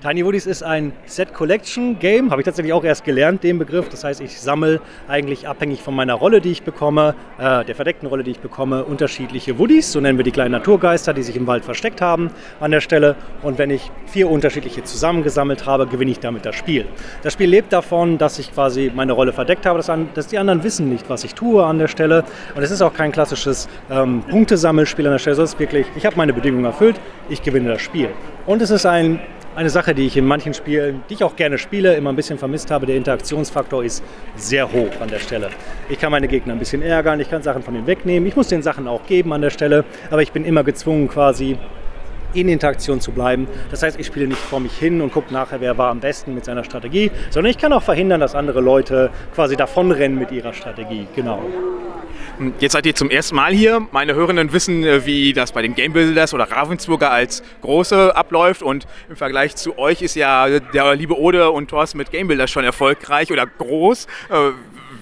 Tiny Woodies ist ein Set Collection Game, habe ich tatsächlich auch erst gelernt, den Begriff. Das heißt, ich sammle eigentlich abhängig von meiner Rolle, die ich bekomme, äh, der verdeckten Rolle, die ich bekomme, unterschiedliche Woodies. So nennen wir die kleinen Naturgeister, die sich im Wald versteckt haben an der Stelle. Und wenn ich vier unterschiedliche zusammengesammelt habe, gewinne ich damit das Spiel. Das Spiel lebt davon, dass ich quasi meine Rolle verdeckt habe, dass, an, dass die anderen wissen nicht, was ich tue an der Stelle. Und es ist auch kein klassisches ähm, Punktesammelspiel an der Stelle, sondern es ist wirklich, ich habe meine Bedingungen erfüllt, ich gewinne das Spiel. Und es ist ein eine Sache, die ich in manchen Spielen, die ich auch gerne spiele, immer ein bisschen vermisst habe, der Interaktionsfaktor ist sehr hoch an der Stelle. Ich kann meine Gegner ein bisschen ärgern, ich kann Sachen von ihnen wegnehmen, ich muss den Sachen auch geben an der Stelle, aber ich bin immer gezwungen quasi in Interaktion zu bleiben. Das heißt, ich spiele nicht vor mich hin und gucke nachher, wer war am besten mit seiner Strategie, sondern ich kann auch verhindern, dass andere Leute quasi davonrennen mit ihrer Strategie. Genau.
Jetzt seid ihr zum ersten Mal hier. Meine Hörenden wissen, äh, wie das bei den Game Builders oder Ravensburger als große abläuft. Und im Vergleich zu euch ist ja der liebe Ode und Thorsten mit Game Builders schon erfolgreich oder groß.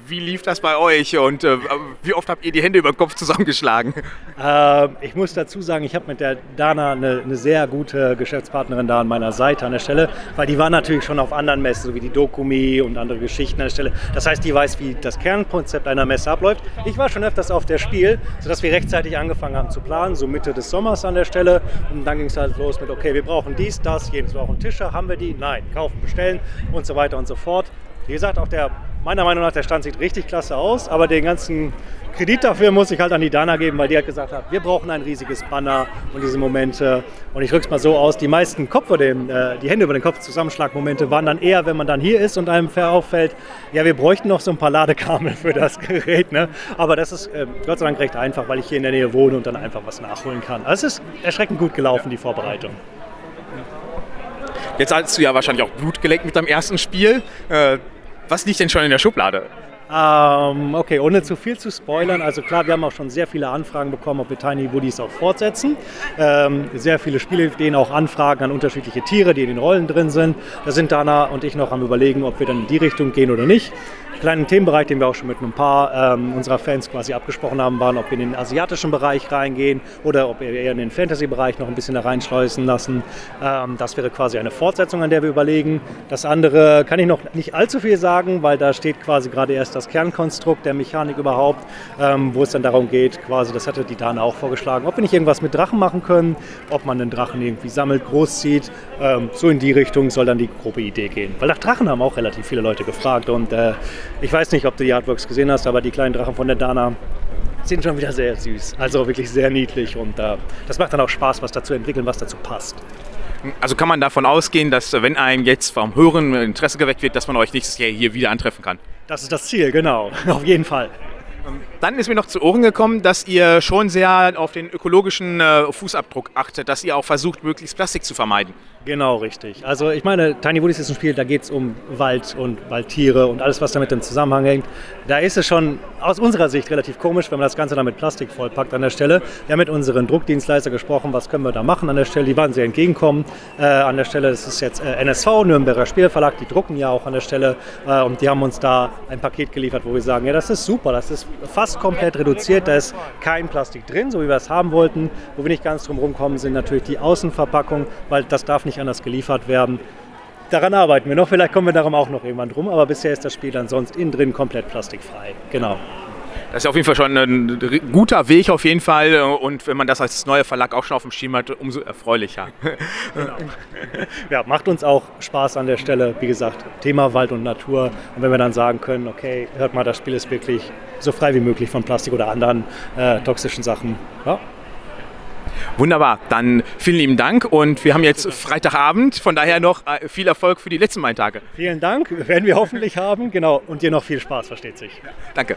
Wie lief das bei euch und äh, wie oft habt ihr die Hände über den Kopf zusammengeschlagen?
Äh, ich muss dazu sagen, ich habe mit der Dana eine, eine, sehr gute Geschäftspartnerin da an meiner Seite an der Stelle, weil die war natürlich schon auf anderen Messen, so wie die Dokumi und andere Geschichten an der Stelle. Das heißt, die weiß, wie das Kernkonzept einer Messe abläuft. Ich war schon öfters auf der Spiel, sodass wir rechtzeitig angefangen haben zu planen, so Mitte des Sommers an der Stelle. Und dann ging es halt los mit, okay, wir brauchen dies, das, jenes, wir brauchen Tische, haben wir die? Nein, kaufen, bestellen und so weiter und so fort. Wie gesagt, auch der, meiner Meinung nach, der Stand sieht richtig klasse aus, aber den ganzen Kredit dafür muss ich halt an die Dana geben, weil die hat gesagt hat, wir brauchen ein riesiges Banner und diese Momente. Und ich drücke es mal so aus, die meisten Kopf vor dem, äh, die Hände über den Kopf Zusammenschlagmomente waren dann eher, wenn man dann hier ist und einem auffällt, ja, wir bräuchten noch so ein paar Ladekabel für das Gerät. Ne? Aber das ist äh, Gott sei Dank recht einfach, weil ich hier in der Nähe wohne und dann einfach was nachholen kann. Also es ist erschreckend gut gelaufen, die Vorbereitung.
Jetzt hast du ja wahrscheinlich auch Blut geleckt mit deinem ersten Spiel. Äh, was liegt denn schon in der Schublade?
Ähm, okay, ohne zu viel zu spoilern. Also klar, wir haben auch schon sehr viele Anfragen bekommen, ob wir Tiny Woodies auch fortsetzen. Ähm, sehr viele Spiele, denen auch Anfragen an unterschiedliche Tiere, die in den Rollen drin sind. Da sind Dana und ich noch am überlegen, ob wir dann in die Richtung gehen oder nicht kleinen Themenbereich, den wir auch schon mit ein paar ähm, unserer Fans quasi abgesprochen haben, waren, ob wir in den asiatischen Bereich reingehen oder ob wir eher in den Fantasy-Bereich noch ein bisschen da reinschleusen lassen. Ähm, das wäre quasi eine Fortsetzung, an der wir überlegen. Das andere kann ich noch nicht allzu viel sagen, weil da steht quasi gerade erst das Kernkonstrukt der Mechanik überhaupt, ähm, wo es dann darum geht, quasi, das hatte die Dana auch vorgeschlagen, ob wir nicht irgendwas mit Drachen machen können, ob man den Drachen irgendwie sammelt, großzieht. Ähm, so in die Richtung soll dann die grobe Idee gehen. Weil nach Drachen haben auch relativ viele Leute gefragt und äh, ich weiß nicht, ob du die Artworks gesehen hast, aber die kleinen Drachen von der Dana sind schon wieder sehr süß. Also wirklich sehr niedlich und äh, das macht dann auch Spaß, was dazu entwickeln, was dazu passt.
Also kann man davon ausgehen, dass wenn einem jetzt vom Hören Interesse geweckt wird, dass man euch nächstes Jahr hier wieder antreffen kann?
Das ist das Ziel, genau. Auf jeden Fall.
Dann ist mir noch zu Ohren gekommen, dass ihr schon sehr auf den ökologischen äh, Fußabdruck achtet, dass ihr auch versucht, möglichst Plastik zu vermeiden.
Genau, richtig. Also ich meine, Tiny Woodies ist ein Spiel, da geht es um Wald und Waldtiere und alles, was damit im Zusammenhang hängt. Da ist es schon aus unserer Sicht relativ komisch, wenn man das Ganze dann mit Plastik vollpackt an der Stelle. Wir haben mit unseren Druckdienstleister gesprochen, was können wir da machen an der Stelle. Die waren sehr entgegenkommen. Äh, an der Stelle, das ist jetzt äh, NSV, Nürnberger Spielverlag, die drucken ja auch an der Stelle äh, und die haben uns da ein Paket geliefert, wo wir sagen, ja, das ist super, das ist fast komplett reduziert, da ist kein Plastik drin, so wie wir es haben wollten. Wo wir nicht ganz drum rumkommen, sind natürlich die Außenverpackung, weil das darf nicht nicht anders geliefert werden. Daran arbeiten wir noch, vielleicht kommen wir darum auch noch irgendwann drum, aber bisher ist das Spiel dann sonst innen drin komplett plastikfrei. Genau.
Das ist auf jeden Fall schon ein guter Weg auf jeden Fall und wenn man das als neuer Verlag auch schon auf dem Schirm hat, umso erfreulicher.
Genau. Ja, macht uns auch Spaß an der Stelle. Wie gesagt, Thema Wald und Natur und wenn wir dann sagen können, okay, hört mal, das Spiel ist wirklich so frei wie möglich von Plastik oder anderen äh, toxischen Sachen, ja,
Wunderbar, dann vielen lieben Dank und wir haben jetzt Freitagabend, von daher noch äh, viel Erfolg für die letzten Maintage.
Vielen Dank, werden wir hoffentlich haben, genau, und dir noch viel Spaß, versteht sich.
Danke.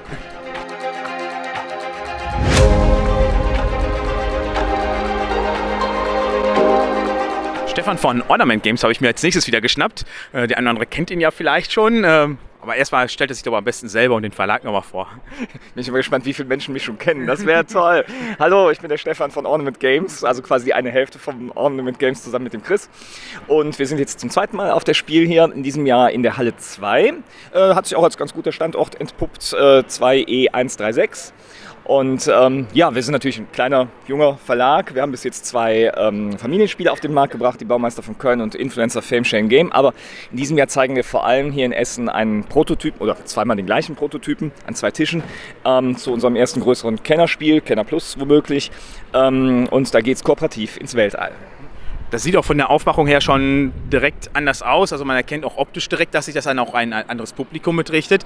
Stefan von Ornament Games habe ich mir als nächstes wieder geschnappt. Äh, der eine oder andere kennt ihn ja vielleicht schon. Ähm, aber erstmal stellt er sich doch am besten selber und den Verlag nochmal vor.
Bin ich mal gespannt, wie viele Menschen mich schon kennen. Das wäre toll. Hallo, ich bin der Stefan von Ornament Games, also quasi eine Hälfte von Ornament Games zusammen mit dem Chris. Und wir sind jetzt zum zweiten Mal auf der Spiel hier in diesem Jahr in der Halle 2. Äh, hat sich auch als ganz guter Standort entpuppt, äh, 2E136. Und ähm, ja, wir sind natürlich ein kleiner, junger Verlag. Wir haben bis jetzt zwei ähm, Familienspiele auf den Markt gebracht, die Baumeister von Köln und Influencer Fame Shame Game. Aber in diesem Jahr zeigen wir vor allem hier in Essen einen Prototyp oder zweimal den gleichen Prototypen an zwei Tischen ähm, zu unserem ersten größeren Kennerspiel, Kenner Plus womöglich. Ähm, und da geht es kooperativ ins Weltall.
Das sieht auch von der Aufmachung her schon direkt anders aus. Also man erkennt auch optisch direkt, dass sich das an auch ein anderes Publikum mitrichtet.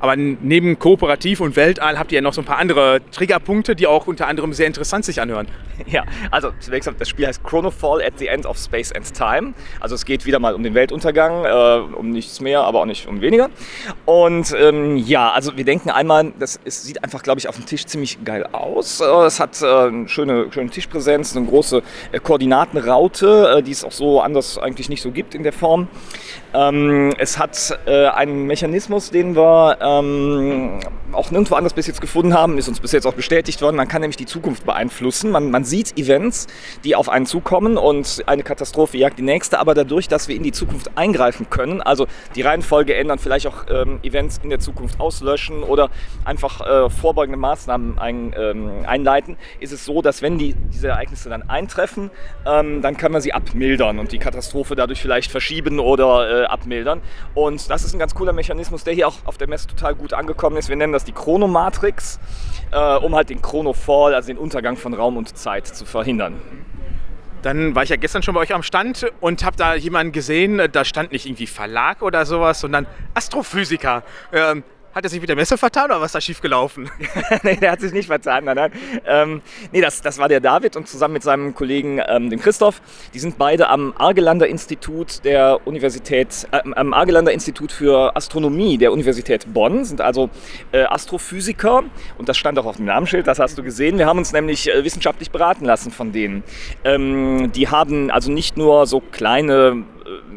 Aber neben Kooperativ und Weltall habt ihr ja noch so ein paar andere Triggerpunkte, die auch unter anderem sehr interessant sich anhören.
Ja, also zunächst das Spiel heißt Chronofall at the End of Space and Time. Also es geht wieder mal um den Weltuntergang, äh, um nichts mehr, aber auch nicht um weniger. Und ähm, ja, also wir denken einmal, das es sieht einfach, glaube ich, auf dem Tisch ziemlich geil aus. Äh, es hat äh, eine schöne, schöne Tischpräsenz, eine große äh, Koordinatenraute, äh, die es auch so anders eigentlich nicht so gibt in der Form. Ähm, es hat äh, einen Mechanismus, den wir ähm, auch nirgendwo anders bis jetzt gefunden haben, ist uns bis jetzt auch bestätigt worden. Man kann nämlich die Zukunft beeinflussen. Man, man sieht Events, die auf einen zukommen und eine Katastrophe jagt die nächste, aber dadurch, dass wir in die Zukunft eingreifen können, also die Reihenfolge ändern, vielleicht auch ähm, Events in der Zukunft auslöschen oder einfach äh, vorbeugende Maßnahmen ein, ähm, einleiten, ist es so, dass wenn die, diese Ereignisse dann eintreffen, ähm, dann kann man sie abmildern und die Katastrophe dadurch vielleicht verschieben oder äh, abmildern. Und das ist ein ganz cooler Mechanismus, der hier auch auf der Messe total gut angekommen ist. Wir nennen das die Chronomatrix, äh, um halt den Chronofall, also den Untergang von Raum und Zeit zu verhindern.
Dann war ich ja gestern schon bei euch am Stand und habe da jemanden gesehen, da stand nicht irgendwie Verlag oder sowas, sondern Astrophysiker. Ähm, hat er sich mit der Messe vertan oder was ist da schiefgelaufen?
nee, der hat sich nicht vertan, nein, nein. Ähm, nee, das, das war der David und zusammen mit seinem Kollegen, ähm, dem Christoph, die sind beide am Argelander Institut der Universität, äh, am Argelander Institut für Astronomie der Universität Bonn, sind also äh, Astrophysiker und das stand auch auf dem Namensschild, das hast du gesehen. Wir haben uns nämlich äh, wissenschaftlich beraten lassen von denen. Ähm, die haben also nicht nur so kleine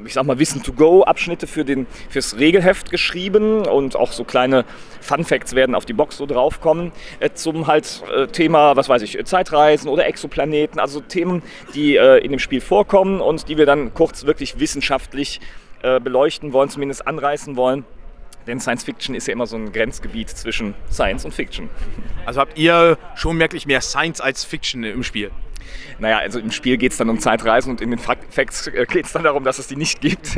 ich sag mal, Wissen-to-Go-Abschnitte für den, fürs Regelheft geschrieben und auch so kleine Fun Facts werden auf die Box so draufkommen äh, zum halt äh, Thema, was weiß ich, Zeitreisen oder Exoplaneten, also Themen, die äh, in dem Spiel vorkommen und die wir dann kurz wirklich wissenschaftlich äh, beleuchten wollen, zumindest anreißen wollen. Denn Science Fiction ist ja immer so ein Grenzgebiet zwischen Science und Fiction.
Also habt ihr schon merklich mehr Science als Fiction im Spiel?
Naja, also im Spiel geht es dann um Zeitreisen und in den Facts äh, geht es dann darum, dass es die nicht gibt.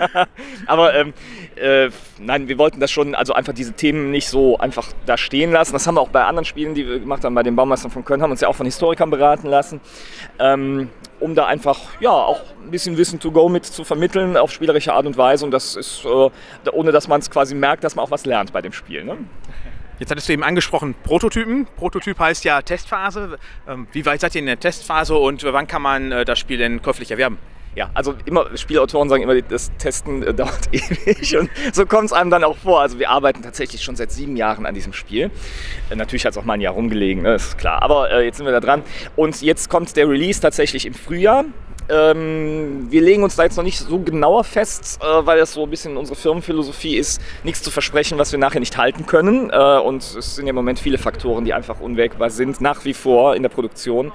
Aber ähm, äh, nein, wir wollten das schon, also einfach diese Themen nicht so einfach da stehen lassen. Das haben wir auch bei anderen Spielen, die wir gemacht haben, bei den Baumeistern von Köln, haben uns ja auch von Historikern beraten lassen, ähm, um da einfach ja auch ein bisschen Wissen to go mit zu vermitteln auf spielerische Art und Weise. Und das ist, äh, ohne dass man es quasi merkt, dass man auch was lernt bei dem Spiel. Ne?
Jetzt hattest du eben angesprochen Prototypen. Prototyp heißt ja Testphase. Ähm, wie weit seid ihr in der Testphase und wann kann man äh, das Spiel denn käuflich erwerben?
Ja, also immer, Spielautoren sagen immer, das Testen äh, dauert ewig und so kommt es einem dann auch vor. Also wir arbeiten tatsächlich schon seit sieben Jahren an diesem Spiel. Äh, natürlich hat es auch mal ein Jahr rumgelegen, ne, ist klar. Aber äh, jetzt sind wir da dran. Und jetzt kommt der Release tatsächlich im Frühjahr. Ähm, wir legen uns da jetzt noch nicht so genauer fest, äh, weil das so ein bisschen unsere Firmenphilosophie ist, nichts zu versprechen, was wir nachher nicht halten können. Äh, und es sind ja im Moment viele Faktoren, die einfach unwägbar sind, nach wie vor in der Produktion.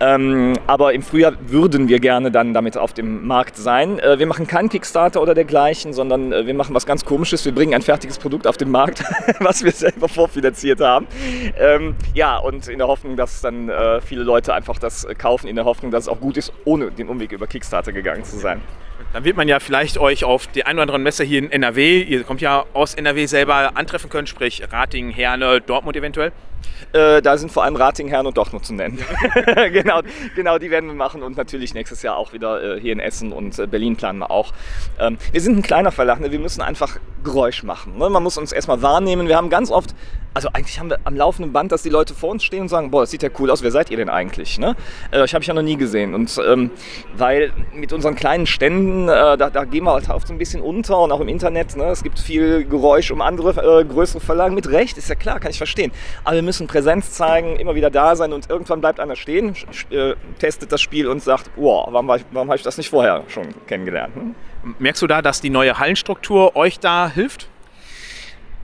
Ähm, aber im Frühjahr würden wir gerne dann damit auf dem Markt sein. Äh, wir machen keinen Kickstarter oder dergleichen, sondern äh, wir machen was ganz Komisches. Wir bringen ein fertiges Produkt auf den Markt, was wir selber vorfinanziert haben. Ähm, ja, und in der Hoffnung, dass dann äh, viele Leute einfach das kaufen, in der Hoffnung, dass es auch gut ist, ohne den Umweg über Kickstarter gegangen zu sein.
Dann wird man ja vielleicht euch auf die ein oder anderen Messe hier in NRW, ihr kommt ja aus NRW selber, antreffen können, sprich Rating, Herne, Dortmund eventuell.
Äh, da sind vor allem Rating, Herren und Dortmund zu nennen. genau, genau, die werden wir machen und natürlich nächstes Jahr auch wieder äh, hier in Essen und äh, Berlin planen wir auch. Ähm, wir sind ein kleiner Verlag, ne? wir müssen einfach Geräusch machen. Ne? Man muss uns erstmal wahrnehmen. Wir haben ganz oft, also eigentlich haben wir am laufenden Band, dass die Leute vor uns stehen und sagen, boah, das sieht ja cool aus, wer seid ihr denn eigentlich? Ne? Äh, ich habe ich ja noch nie gesehen. Und ähm, weil mit unseren kleinen Ständen, äh, da, da, gehen wir halt oft so ein bisschen unter und auch im Internet. Ne? Es gibt viel Geräusch um andere äh, größere Verlage. Mit Recht, ist ja klar, kann ich verstehen. Aber wir müssen Präsenz zeigen, immer wieder da sein und irgendwann bleibt einer stehen, äh, testet das Spiel und sagt, wow, warum, warum habe ich das nicht vorher schon kennengelernt? Hm?
Merkst du da, dass die neue Hallenstruktur euch da hilft?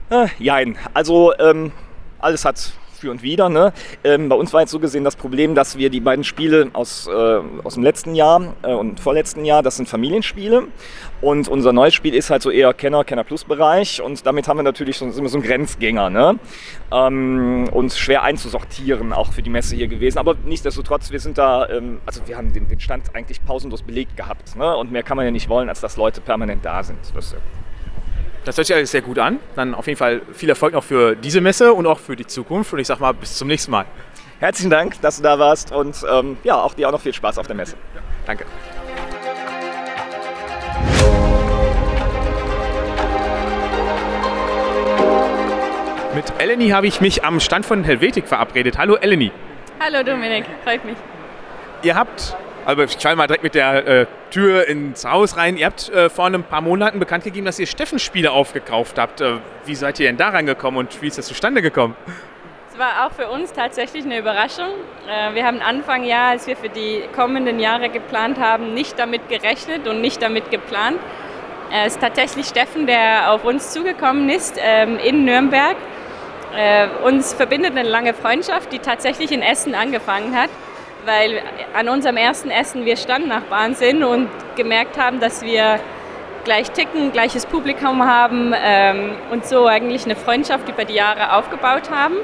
Äh, jein. Also ähm, alles hat für und wieder. Ne? Ähm, bei uns war jetzt so gesehen das Problem, dass wir die beiden Spiele aus, äh, aus dem letzten Jahr äh, und vorletzten Jahr, das sind Familienspiele. Und unser neues Spiel ist halt so eher Kenner, Kenner Plus Bereich. Und damit haben wir natürlich so, sind wir so ein Grenzgänger. Ne? Ähm, und schwer einzusortieren, auch für die Messe hier gewesen. Aber nichtsdestotrotz, wir sind da, ähm, also wir haben den, den Stand eigentlich pausenlos belegt gehabt. Ne? Und mehr kann man ja nicht wollen, als dass Leute permanent da sind. Das ist ja
das hört sich alles sehr gut an. Dann auf jeden Fall viel Erfolg noch für diese Messe und auch für die Zukunft. Und ich sag mal, bis zum nächsten Mal.
Herzlichen Dank, dass du da warst und ähm, ja, auch dir auch noch viel Spaß auf der Messe.
Danke. Mit Eleni habe ich mich am Stand von Helvetik verabredet. Hallo Eleni.
Hallo Dominik, freut mich.
Ihr habt also ich fall mal direkt mit der äh, Tür ins Haus rein. Ihr habt äh, vor ein paar Monaten bekannt gegeben, dass ihr Steffen-Spiele aufgekauft habt. Äh, wie seid ihr denn da reingekommen und wie ist das zustande gekommen?
Es war auch für uns tatsächlich eine Überraschung. Äh, wir haben Anfang Jahr, als wir für die kommenden Jahre geplant haben, nicht damit gerechnet und nicht damit geplant. Äh, es ist tatsächlich Steffen, der auf uns zugekommen ist ähm, in Nürnberg. Äh, uns verbindet eine lange Freundschaft, die tatsächlich in Essen angefangen hat weil an unserem ersten Essen wir Standnachbarn sind und gemerkt haben, dass wir gleich ticken, gleiches Publikum haben ähm, und so eigentlich eine Freundschaft über die Jahre aufgebaut haben.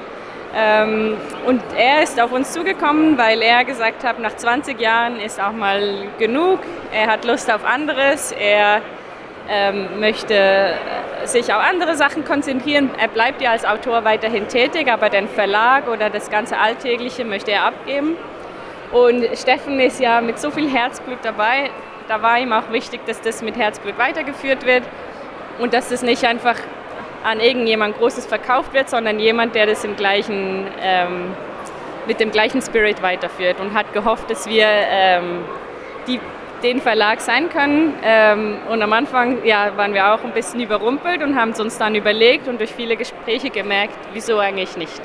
Ähm, und er ist auf uns zugekommen, weil er gesagt hat, nach 20 Jahren ist auch mal genug. Er hat Lust auf anderes. Er ähm, möchte sich auf andere Sachen konzentrieren. Er bleibt ja als Autor weiterhin tätig, aber den Verlag oder das ganze Alltägliche möchte er abgeben. Und Steffen ist ja mit so viel Herzblut dabei. Da war ihm auch wichtig, dass das mit Herzblut weitergeführt wird und dass das nicht einfach an irgendjemand Großes verkauft wird, sondern jemand, der das im gleichen, ähm, mit dem gleichen Spirit weiterführt und hat gehofft, dass wir ähm, die, den Verlag sein können. Ähm, und am Anfang ja, waren wir auch ein bisschen überrumpelt und haben es uns dann überlegt und durch viele Gespräche gemerkt, wieso eigentlich nicht.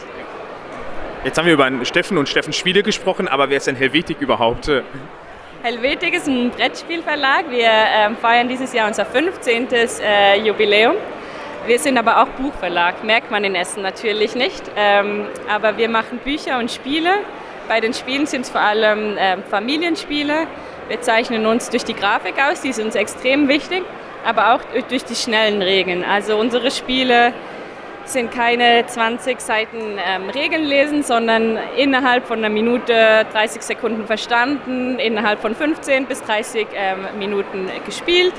Jetzt haben wir über Steffen und Steffen Spiele gesprochen, aber wer ist denn Helvetik überhaupt?
Helvetik ist ein Brettspielverlag. Wir ähm, feiern dieses Jahr unser 15. Äh, Jubiläum. Wir sind aber auch Buchverlag, merkt man in Essen natürlich nicht. Ähm, aber wir machen Bücher und Spiele. Bei den Spielen sind es vor allem äh, Familienspiele. Wir zeichnen uns durch die Grafik aus, die ist uns extrem wichtig, aber auch durch die schnellen Regeln. Also unsere Spiele sind keine 20 Seiten ähm, Regeln lesen, sondern innerhalb von einer Minute 30 Sekunden verstanden, innerhalb von 15 bis 30 ähm, Minuten gespielt.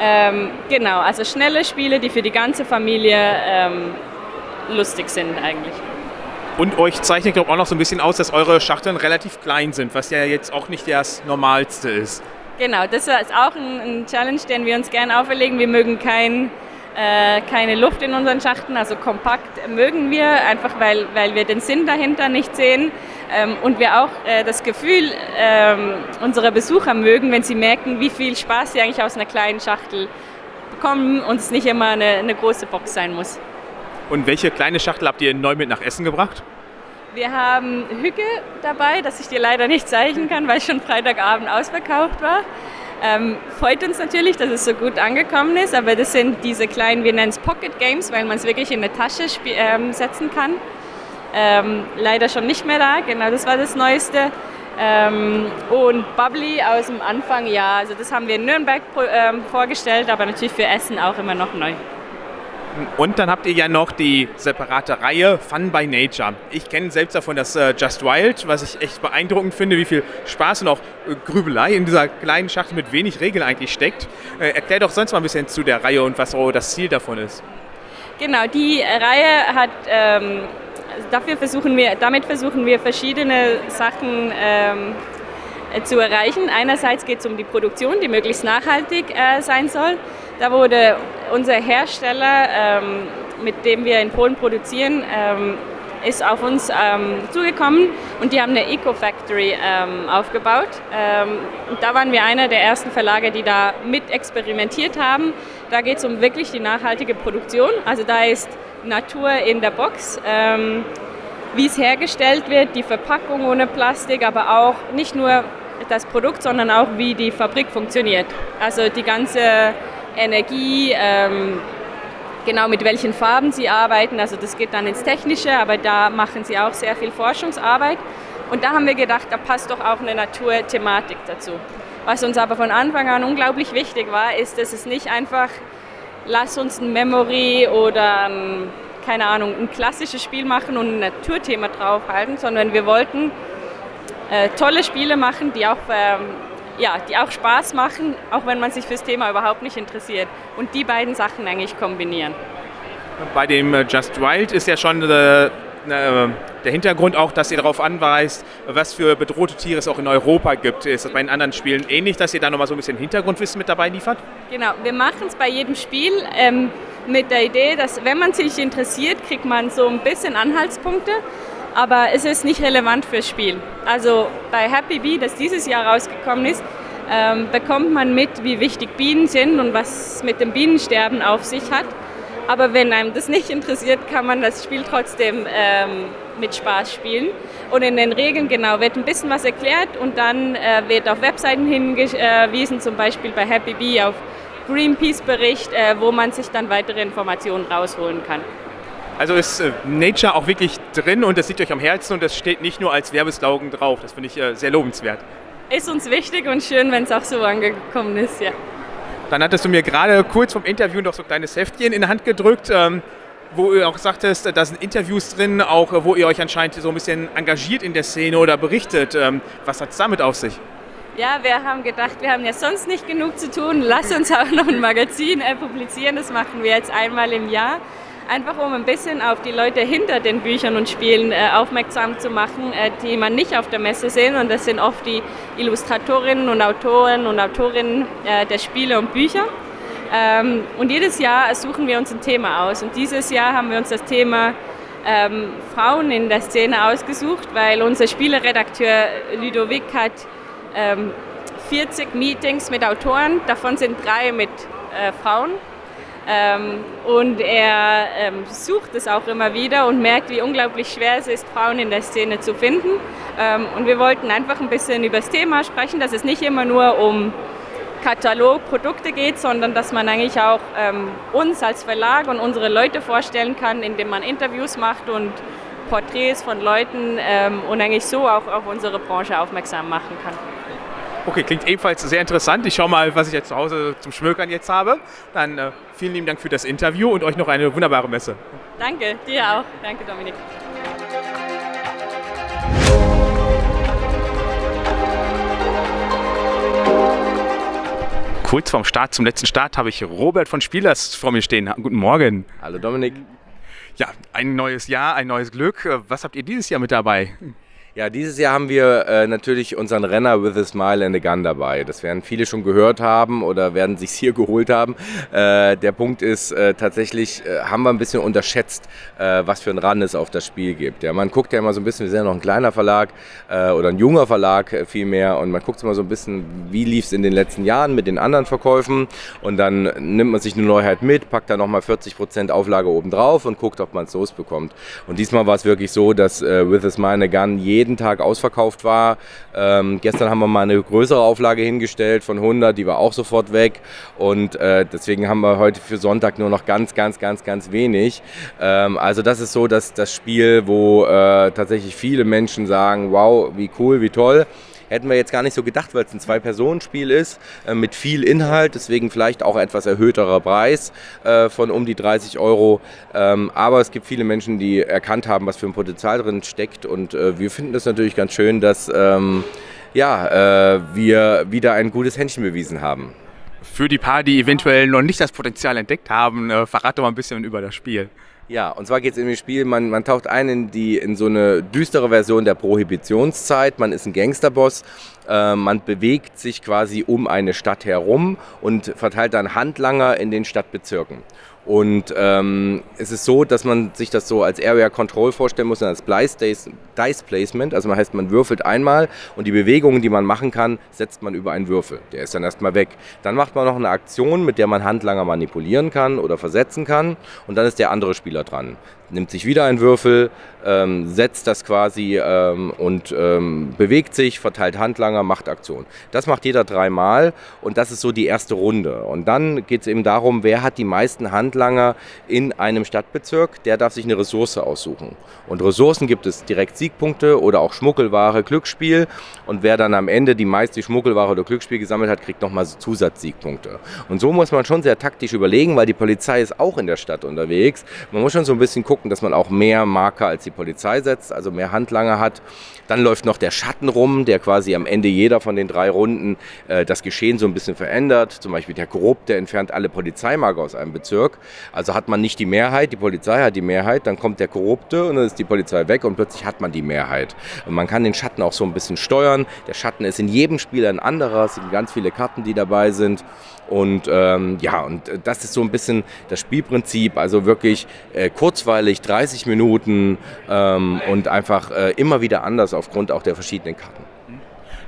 Ähm, genau, also schnelle Spiele, die für die ganze Familie ähm, lustig sind eigentlich.
Und euch zeichnet, glaube ich, auch noch so ein bisschen aus, dass eure Schachteln relativ klein sind, was ja jetzt auch nicht das Normalste ist.
Genau, das ist auch ein, ein Challenge, den wir uns gerne auferlegen. Wir mögen kein äh, keine Luft in unseren Schachten, also kompakt mögen wir, einfach weil, weil wir den Sinn dahinter nicht sehen ähm, und wir auch äh, das Gefühl ähm, unserer Besucher mögen, wenn sie merken, wie viel Spaß sie eigentlich aus einer kleinen Schachtel bekommen und es nicht immer eine, eine große Box sein muss.
Und welche kleine Schachtel habt ihr neu mit nach Essen gebracht?
Wir haben Hücke dabei, das ich dir leider nicht zeichnen kann, weil schon Freitagabend ausverkauft war. Ähm, freut uns natürlich, dass es so gut angekommen ist, aber das sind diese kleinen, wir nennen es Pocket Games, weil man es wirklich in eine Tasche ähm, setzen kann. Ähm, leider schon nicht mehr da, genau, das war das Neueste. Ähm, und Bubbly aus dem Anfang, ja, also das haben wir in Nürnberg ähm, vorgestellt, aber natürlich für Essen auch immer noch neu.
Und dann habt ihr ja noch die separate Reihe Fun by Nature. Ich kenne selbst davon das äh, Just Wild, was ich echt beeindruckend finde, wie viel Spaß und auch äh, Grübelei in dieser kleinen Schachtel mit wenig Regeln eigentlich steckt. Äh, erklär doch sonst mal ein bisschen zu der Reihe und was das Ziel davon ist.
Genau, die Reihe hat, ähm, dafür versuchen wir, damit versuchen wir verschiedene Sachen ähm, zu erreichen. Einerseits geht es um die Produktion, die möglichst nachhaltig äh, sein soll. Da wurde unser Hersteller, ähm, mit dem wir in Polen produzieren, ähm, ist auf uns ähm, zugekommen und die haben eine Eco-Factory ähm, aufgebaut. Ähm, und da waren wir einer der ersten Verlage, die da mit experimentiert haben. Da geht es um wirklich die nachhaltige Produktion. Also da ist Natur in der Box wie es hergestellt wird, die Verpackung ohne Plastik, aber auch nicht nur das Produkt, sondern auch wie die Fabrik funktioniert. Also die ganze Energie, ähm, genau mit welchen Farben sie arbeiten. Also das geht dann ins Technische, aber da machen sie auch sehr viel Forschungsarbeit. Und da haben wir gedacht, da passt doch auch eine Naturthematik dazu. Was uns aber von Anfang an unglaublich wichtig war, ist, dass es nicht einfach, lass uns ein Memory oder ein, keine Ahnung, ein klassisches Spiel machen und ein Naturthema draufhalten, sondern wir wollten äh, tolle Spiele machen, die auch ähm, ja, die auch Spaß machen, auch wenn man sich fürs Thema überhaupt nicht interessiert. Und die beiden Sachen eigentlich kombinieren.
Bei dem äh, Just Wild ist ja schon äh, äh, der Hintergrund auch, dass ihr darauf anweist, was für bedrohte Tiere es auch in Europa gibt. Ist das bei den anderen Spielen ähnlich, dass ihr da nochmal so ein bisschen Hintergrundwissen mit dabei liefert?
Genau, wir machen es bei jedem Spiel ähm, mit der Idee, dass wenn man sich interessiert, kriegt man so ein bisschen Anhaltspunkte aber es ist nicht relevant fürs Spiel. Also bei Happy Bee, das dieses Jahr rausgekommen ist, ähm, bekommt man mit, wie wichtig Bienen sind und was mit dem Bienensterben auf sich hat. Aber wenn einem das nicht interessiert, kann man das Spiel trotzdem ähm, mit Spaß spielen. Und in den Regeln genau wird ein bisschen was erklärt und dann äh, wird auf Webseiten hingewiesen, zum Beispiel bei Happy Bee auf Greenpeace-Bericht, äh, wo man sich dann weitere Informationen rausholen kann.
Also ist äh, Nature auch wirklich drin und das liegt euch am Herzen und das steht nicht nur als Werbeslogan drauf. Das finde ich äh, sehr lobenswert.
Ist uns wichtig und schön, wenn es auch so angekommen ist, ja.
Dann hattest du mir gerade kurz vom Interview noch so ein kleines Heftchen in die Hand gedrückt, ähm, wo ihr auch sagtest, da sind Interviews drin, auch wo ihr euch anscheinend so ein bisschen engagiert in der Szene oder berichtet. Ähm, was hat es damit auf sich?
Ja, wir haben gedacht, wir haben ja sonst nicht genug zu tun. Lass uns auch noch ein Magazin äh, publizieren. Das machen wir jetzt einmal im Jahr einfach um ein bisschen auf die Leute hinter den Büchern und Spielen äh, aufmerksam zu machen, äh, die man nicht auf der Messe sehen. Und das sind oft die Illustratorinnen und Autoren und Autorinnen äh, der Spiele und Bücher. Ähm, und jedes Jahr suchen wir uns ein Thema aus. Und dieses Jahr haben wir uns das Thema ähm, Frauen in der Szene ausgesucht, weil unser Spieleredakteur Ludovic hat ähm, 40 Meetings mit Autoren, davon sind drei mit äh, Frauen. Ähm, und er ähm, sucht es auch immer wieder und merkt, wie unglaublich schwer es ist, Frauen in der Szene zu finden. Ähm, und wir wollten einfach ein bisschen über das Thema sprechen, dass es nicht immer nur um Katalog, Produkte geht, sondern dass man eigentlich auch uns als Verlag und unsere Leute vorstellen kann, indem man Interviews macht und Porträts von Leuten und eigentlich so auch auf unsere Branche aufmerksam machen kann.
Okay, klingt ebenfalls sehr interessant. Ich schaue mal, was ich jetzt zu Hause zum Schmökern jetzt habe. Dann äh, vielen lieben Dank für das Interview und euch noch eine wunderbare Messe.
Danke, dir auch. Danke, Dominik.
Kurz vorm Start, zum letzten Start, habe ich Robert von Spielers vor mir stehen. Guten Morgen.
Hallo Dominik.
Ja, ein neues Jahr, ein neues Glück. Was habt ihr dieses Jahr mit dabei?
Ja, dieses Jahr haben wir äh, natürlich unseren Renner With a Smile and a Gun dabei. Das werden viele schon gehört haben oder werden sich hier geholt haben. Äh, der Punkt ist, äh, tatsächlich äh, haben wir ein bisschen unterschätzt, äh, was für ein Run es auf das Spiel gibt. Ja, man guckt ja immer so ein bisschen, wir sind ja noch ein kleiner Verlag äh, oder ein junger Verlag vielmehr und man guckt immer so ein bisschen, wie lief es in den letzten Jahren mit den anderen Verkäufen und dann nimmt man sich eine Neuheit mit, packt da nochmal 40% Auflage oben drauf und guckt, ob man es losbekommt. Und diesmal war es wirklich so, dass With a Smile and a Gun jeden jeden Tag ausverkauft war. Ähm, gestern haben wir mal eine größere Auflage hingestellt von 100, die war auch sofort weg. Und äh, deswegen haben wir heute für Sonntag nur noch ganz, ganz, ganz, ganz wenig. Ähm, also das ist so dass das Spiel, wo äh, tatsächlich viele Menschen sagen, wow, wie cool, wie toll. Hätten wir jetzt gar nicht so gedacht, weil es ein Zwei-Personen-Spiel ist, äh, mit viel Inhalt, deswegen vielleicht auch etwas erhöhterer Preis äh, von um die 30 Euro. Ähm, aber es gibt viele Menschen, die erkannt haben, was für ein Potenzial drin steckt. Und äh, wir finden das natürlich ganz schön, dass ähm, ja, äh, wir wieder ein gutes Händchen bewiesen haben.
Für die paar, die eventuell noch nicht das Potenzial entdeckt haben, äh, verrate mal ein bisschen über das Spiel.
Ja, und zwar geht es in dem Spiel, man, man taucht ein in, die, in so eine düstere Version der Prohibitionszeit. Man ist ein Gangsterboss, äh, man bewegt sich quasi um eine Stadt herum und verteilt dann Handlanger in den Stadtbezirken. Und ähm, es ist so, dass man sich das so als Area Control vorstellen muss, als Dice, Placement. Also man heißt, man würfelt einmal und die Bewegungen, die man machen kann, setzt man über einen Würfel. Der ist dann erstmal weg. Dann macht man noch eine Aktion, mit der man Handlanger manipulieren kann oder versetzen kann. Und dann ist der andere Spieler dran nimmt sich wieder ein Würfel, ähm, setzt das quasi ähm, und ähm, bewegt sich, verteilt Handlanger, macht Aktion. Das macht jeder dreimal und das ist so die erste Runde. Und dann geht es eben darum, wer hat die meisten Handlanger in einem Stadtbezirk, der darf sich eine Ressource aussuchen. Und Ressourcen gibt es direkt Siegpunkte oder auch Schmuggelware, Glücksspiel. Und wer dann am Ende die meiste Schmuggelware oder Glücksspiel gesammelt hat, kriegt nochmal Zusatzsiegpunkte. Und so muss man schon sehr taktisch überlegen, weil die Polizei ist auch in der Stadt unterwegs. Man muss schon so ein bisschen gucken, gucken, dass man auch mehr Marker als die Polizei setzt, also mehr Handlanger hat. Dann läuft noch der Schatten rum, der quasi am Ende jeder von den drei Runden äh, das Geschehen so ein bisschen verändert. Zum Beispiel der Korrupt, der entfernt alle Polizeimarker aus einem Bezirk. Also hat man nicht die Mehrheit, die Polizei hat die Mehrheit, dann kommt der Korrupte und dann ist die Polizei weg und plötzlich hat man die Mehrheit. Und man kann den Schatten auch so ein bisschen steuern. Der Schatten ist in jedem Spiel ein anderer, es sind ganz viele Karten, die dabei sind. Und ähm, ja, und das ist so ein bisschen das Spielprinzip, also wirklich äh, kurzweilig, 30 Minuten ähm, und einfach äh, immer wieder anders aufgrund auch der verschiedenen Karten.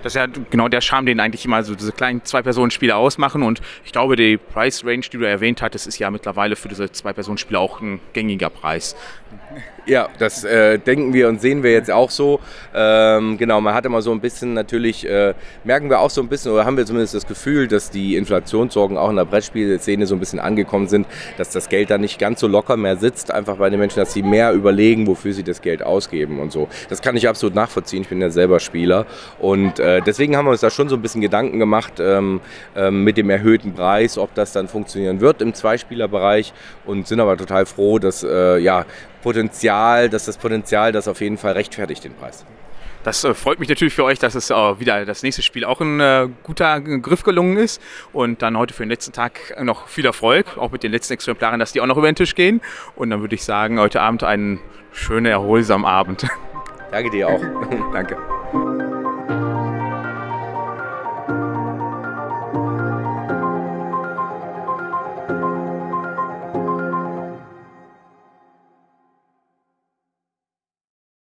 Das ist ja genau der Charme, den eigentlich immer so diese kleinen Zwei-Personen-Spiele ausmachen. Und ich glaube, die Price-Range, die du erwähnt hattest, ist ja mittlerweile für diese Zwei-Personen-Spiele auch ein gängiger Preis.
Ja, das äh, denken wir und sehen wir jetzt auch so. Ähm, genau, man hat immer so ein bisschen natürlich, äh, merken wir auch so ein bisschen, oder haben wir zumindest das Gefühl, dass die Inflationssorgen auch in der Brettspielszene so ein bisschen angekommen sind, dass das Geld da nicht ganz so locker mehr sitzt, einfach bei den Menschen, dass sie mehr überlegen, wofür sie das Geld ausgeben und so. Das kann ich absolut nachvollziehen, ich bin ja selber Spieler und äh, deswegen haben wir uns da schon so ein bisschen Gedanken gemacht ähm, ähm, mit dem erhöhten Preis, ob das dann funktionieren wird im Zweispielerbereich und sind aber total froh, dass äh, ja, Potenzial, dass das Potenzial das auf jeden Fall rechtfertigt, den Preis.
das äh, freut mich natürlich für euch, dass es äh, wieder das nächste Spiel auch ein äh, guter Griff gelungen ist. Und dann heute für den letzten Tag noch viel Erfolg, auch mit den letzten Exemplaren, dass die auch noch über den Tisch gehen. Und dann würde ich sagen, heute Abend einen schönen, erholsamen Abend.
Danke dir auch.
Danke.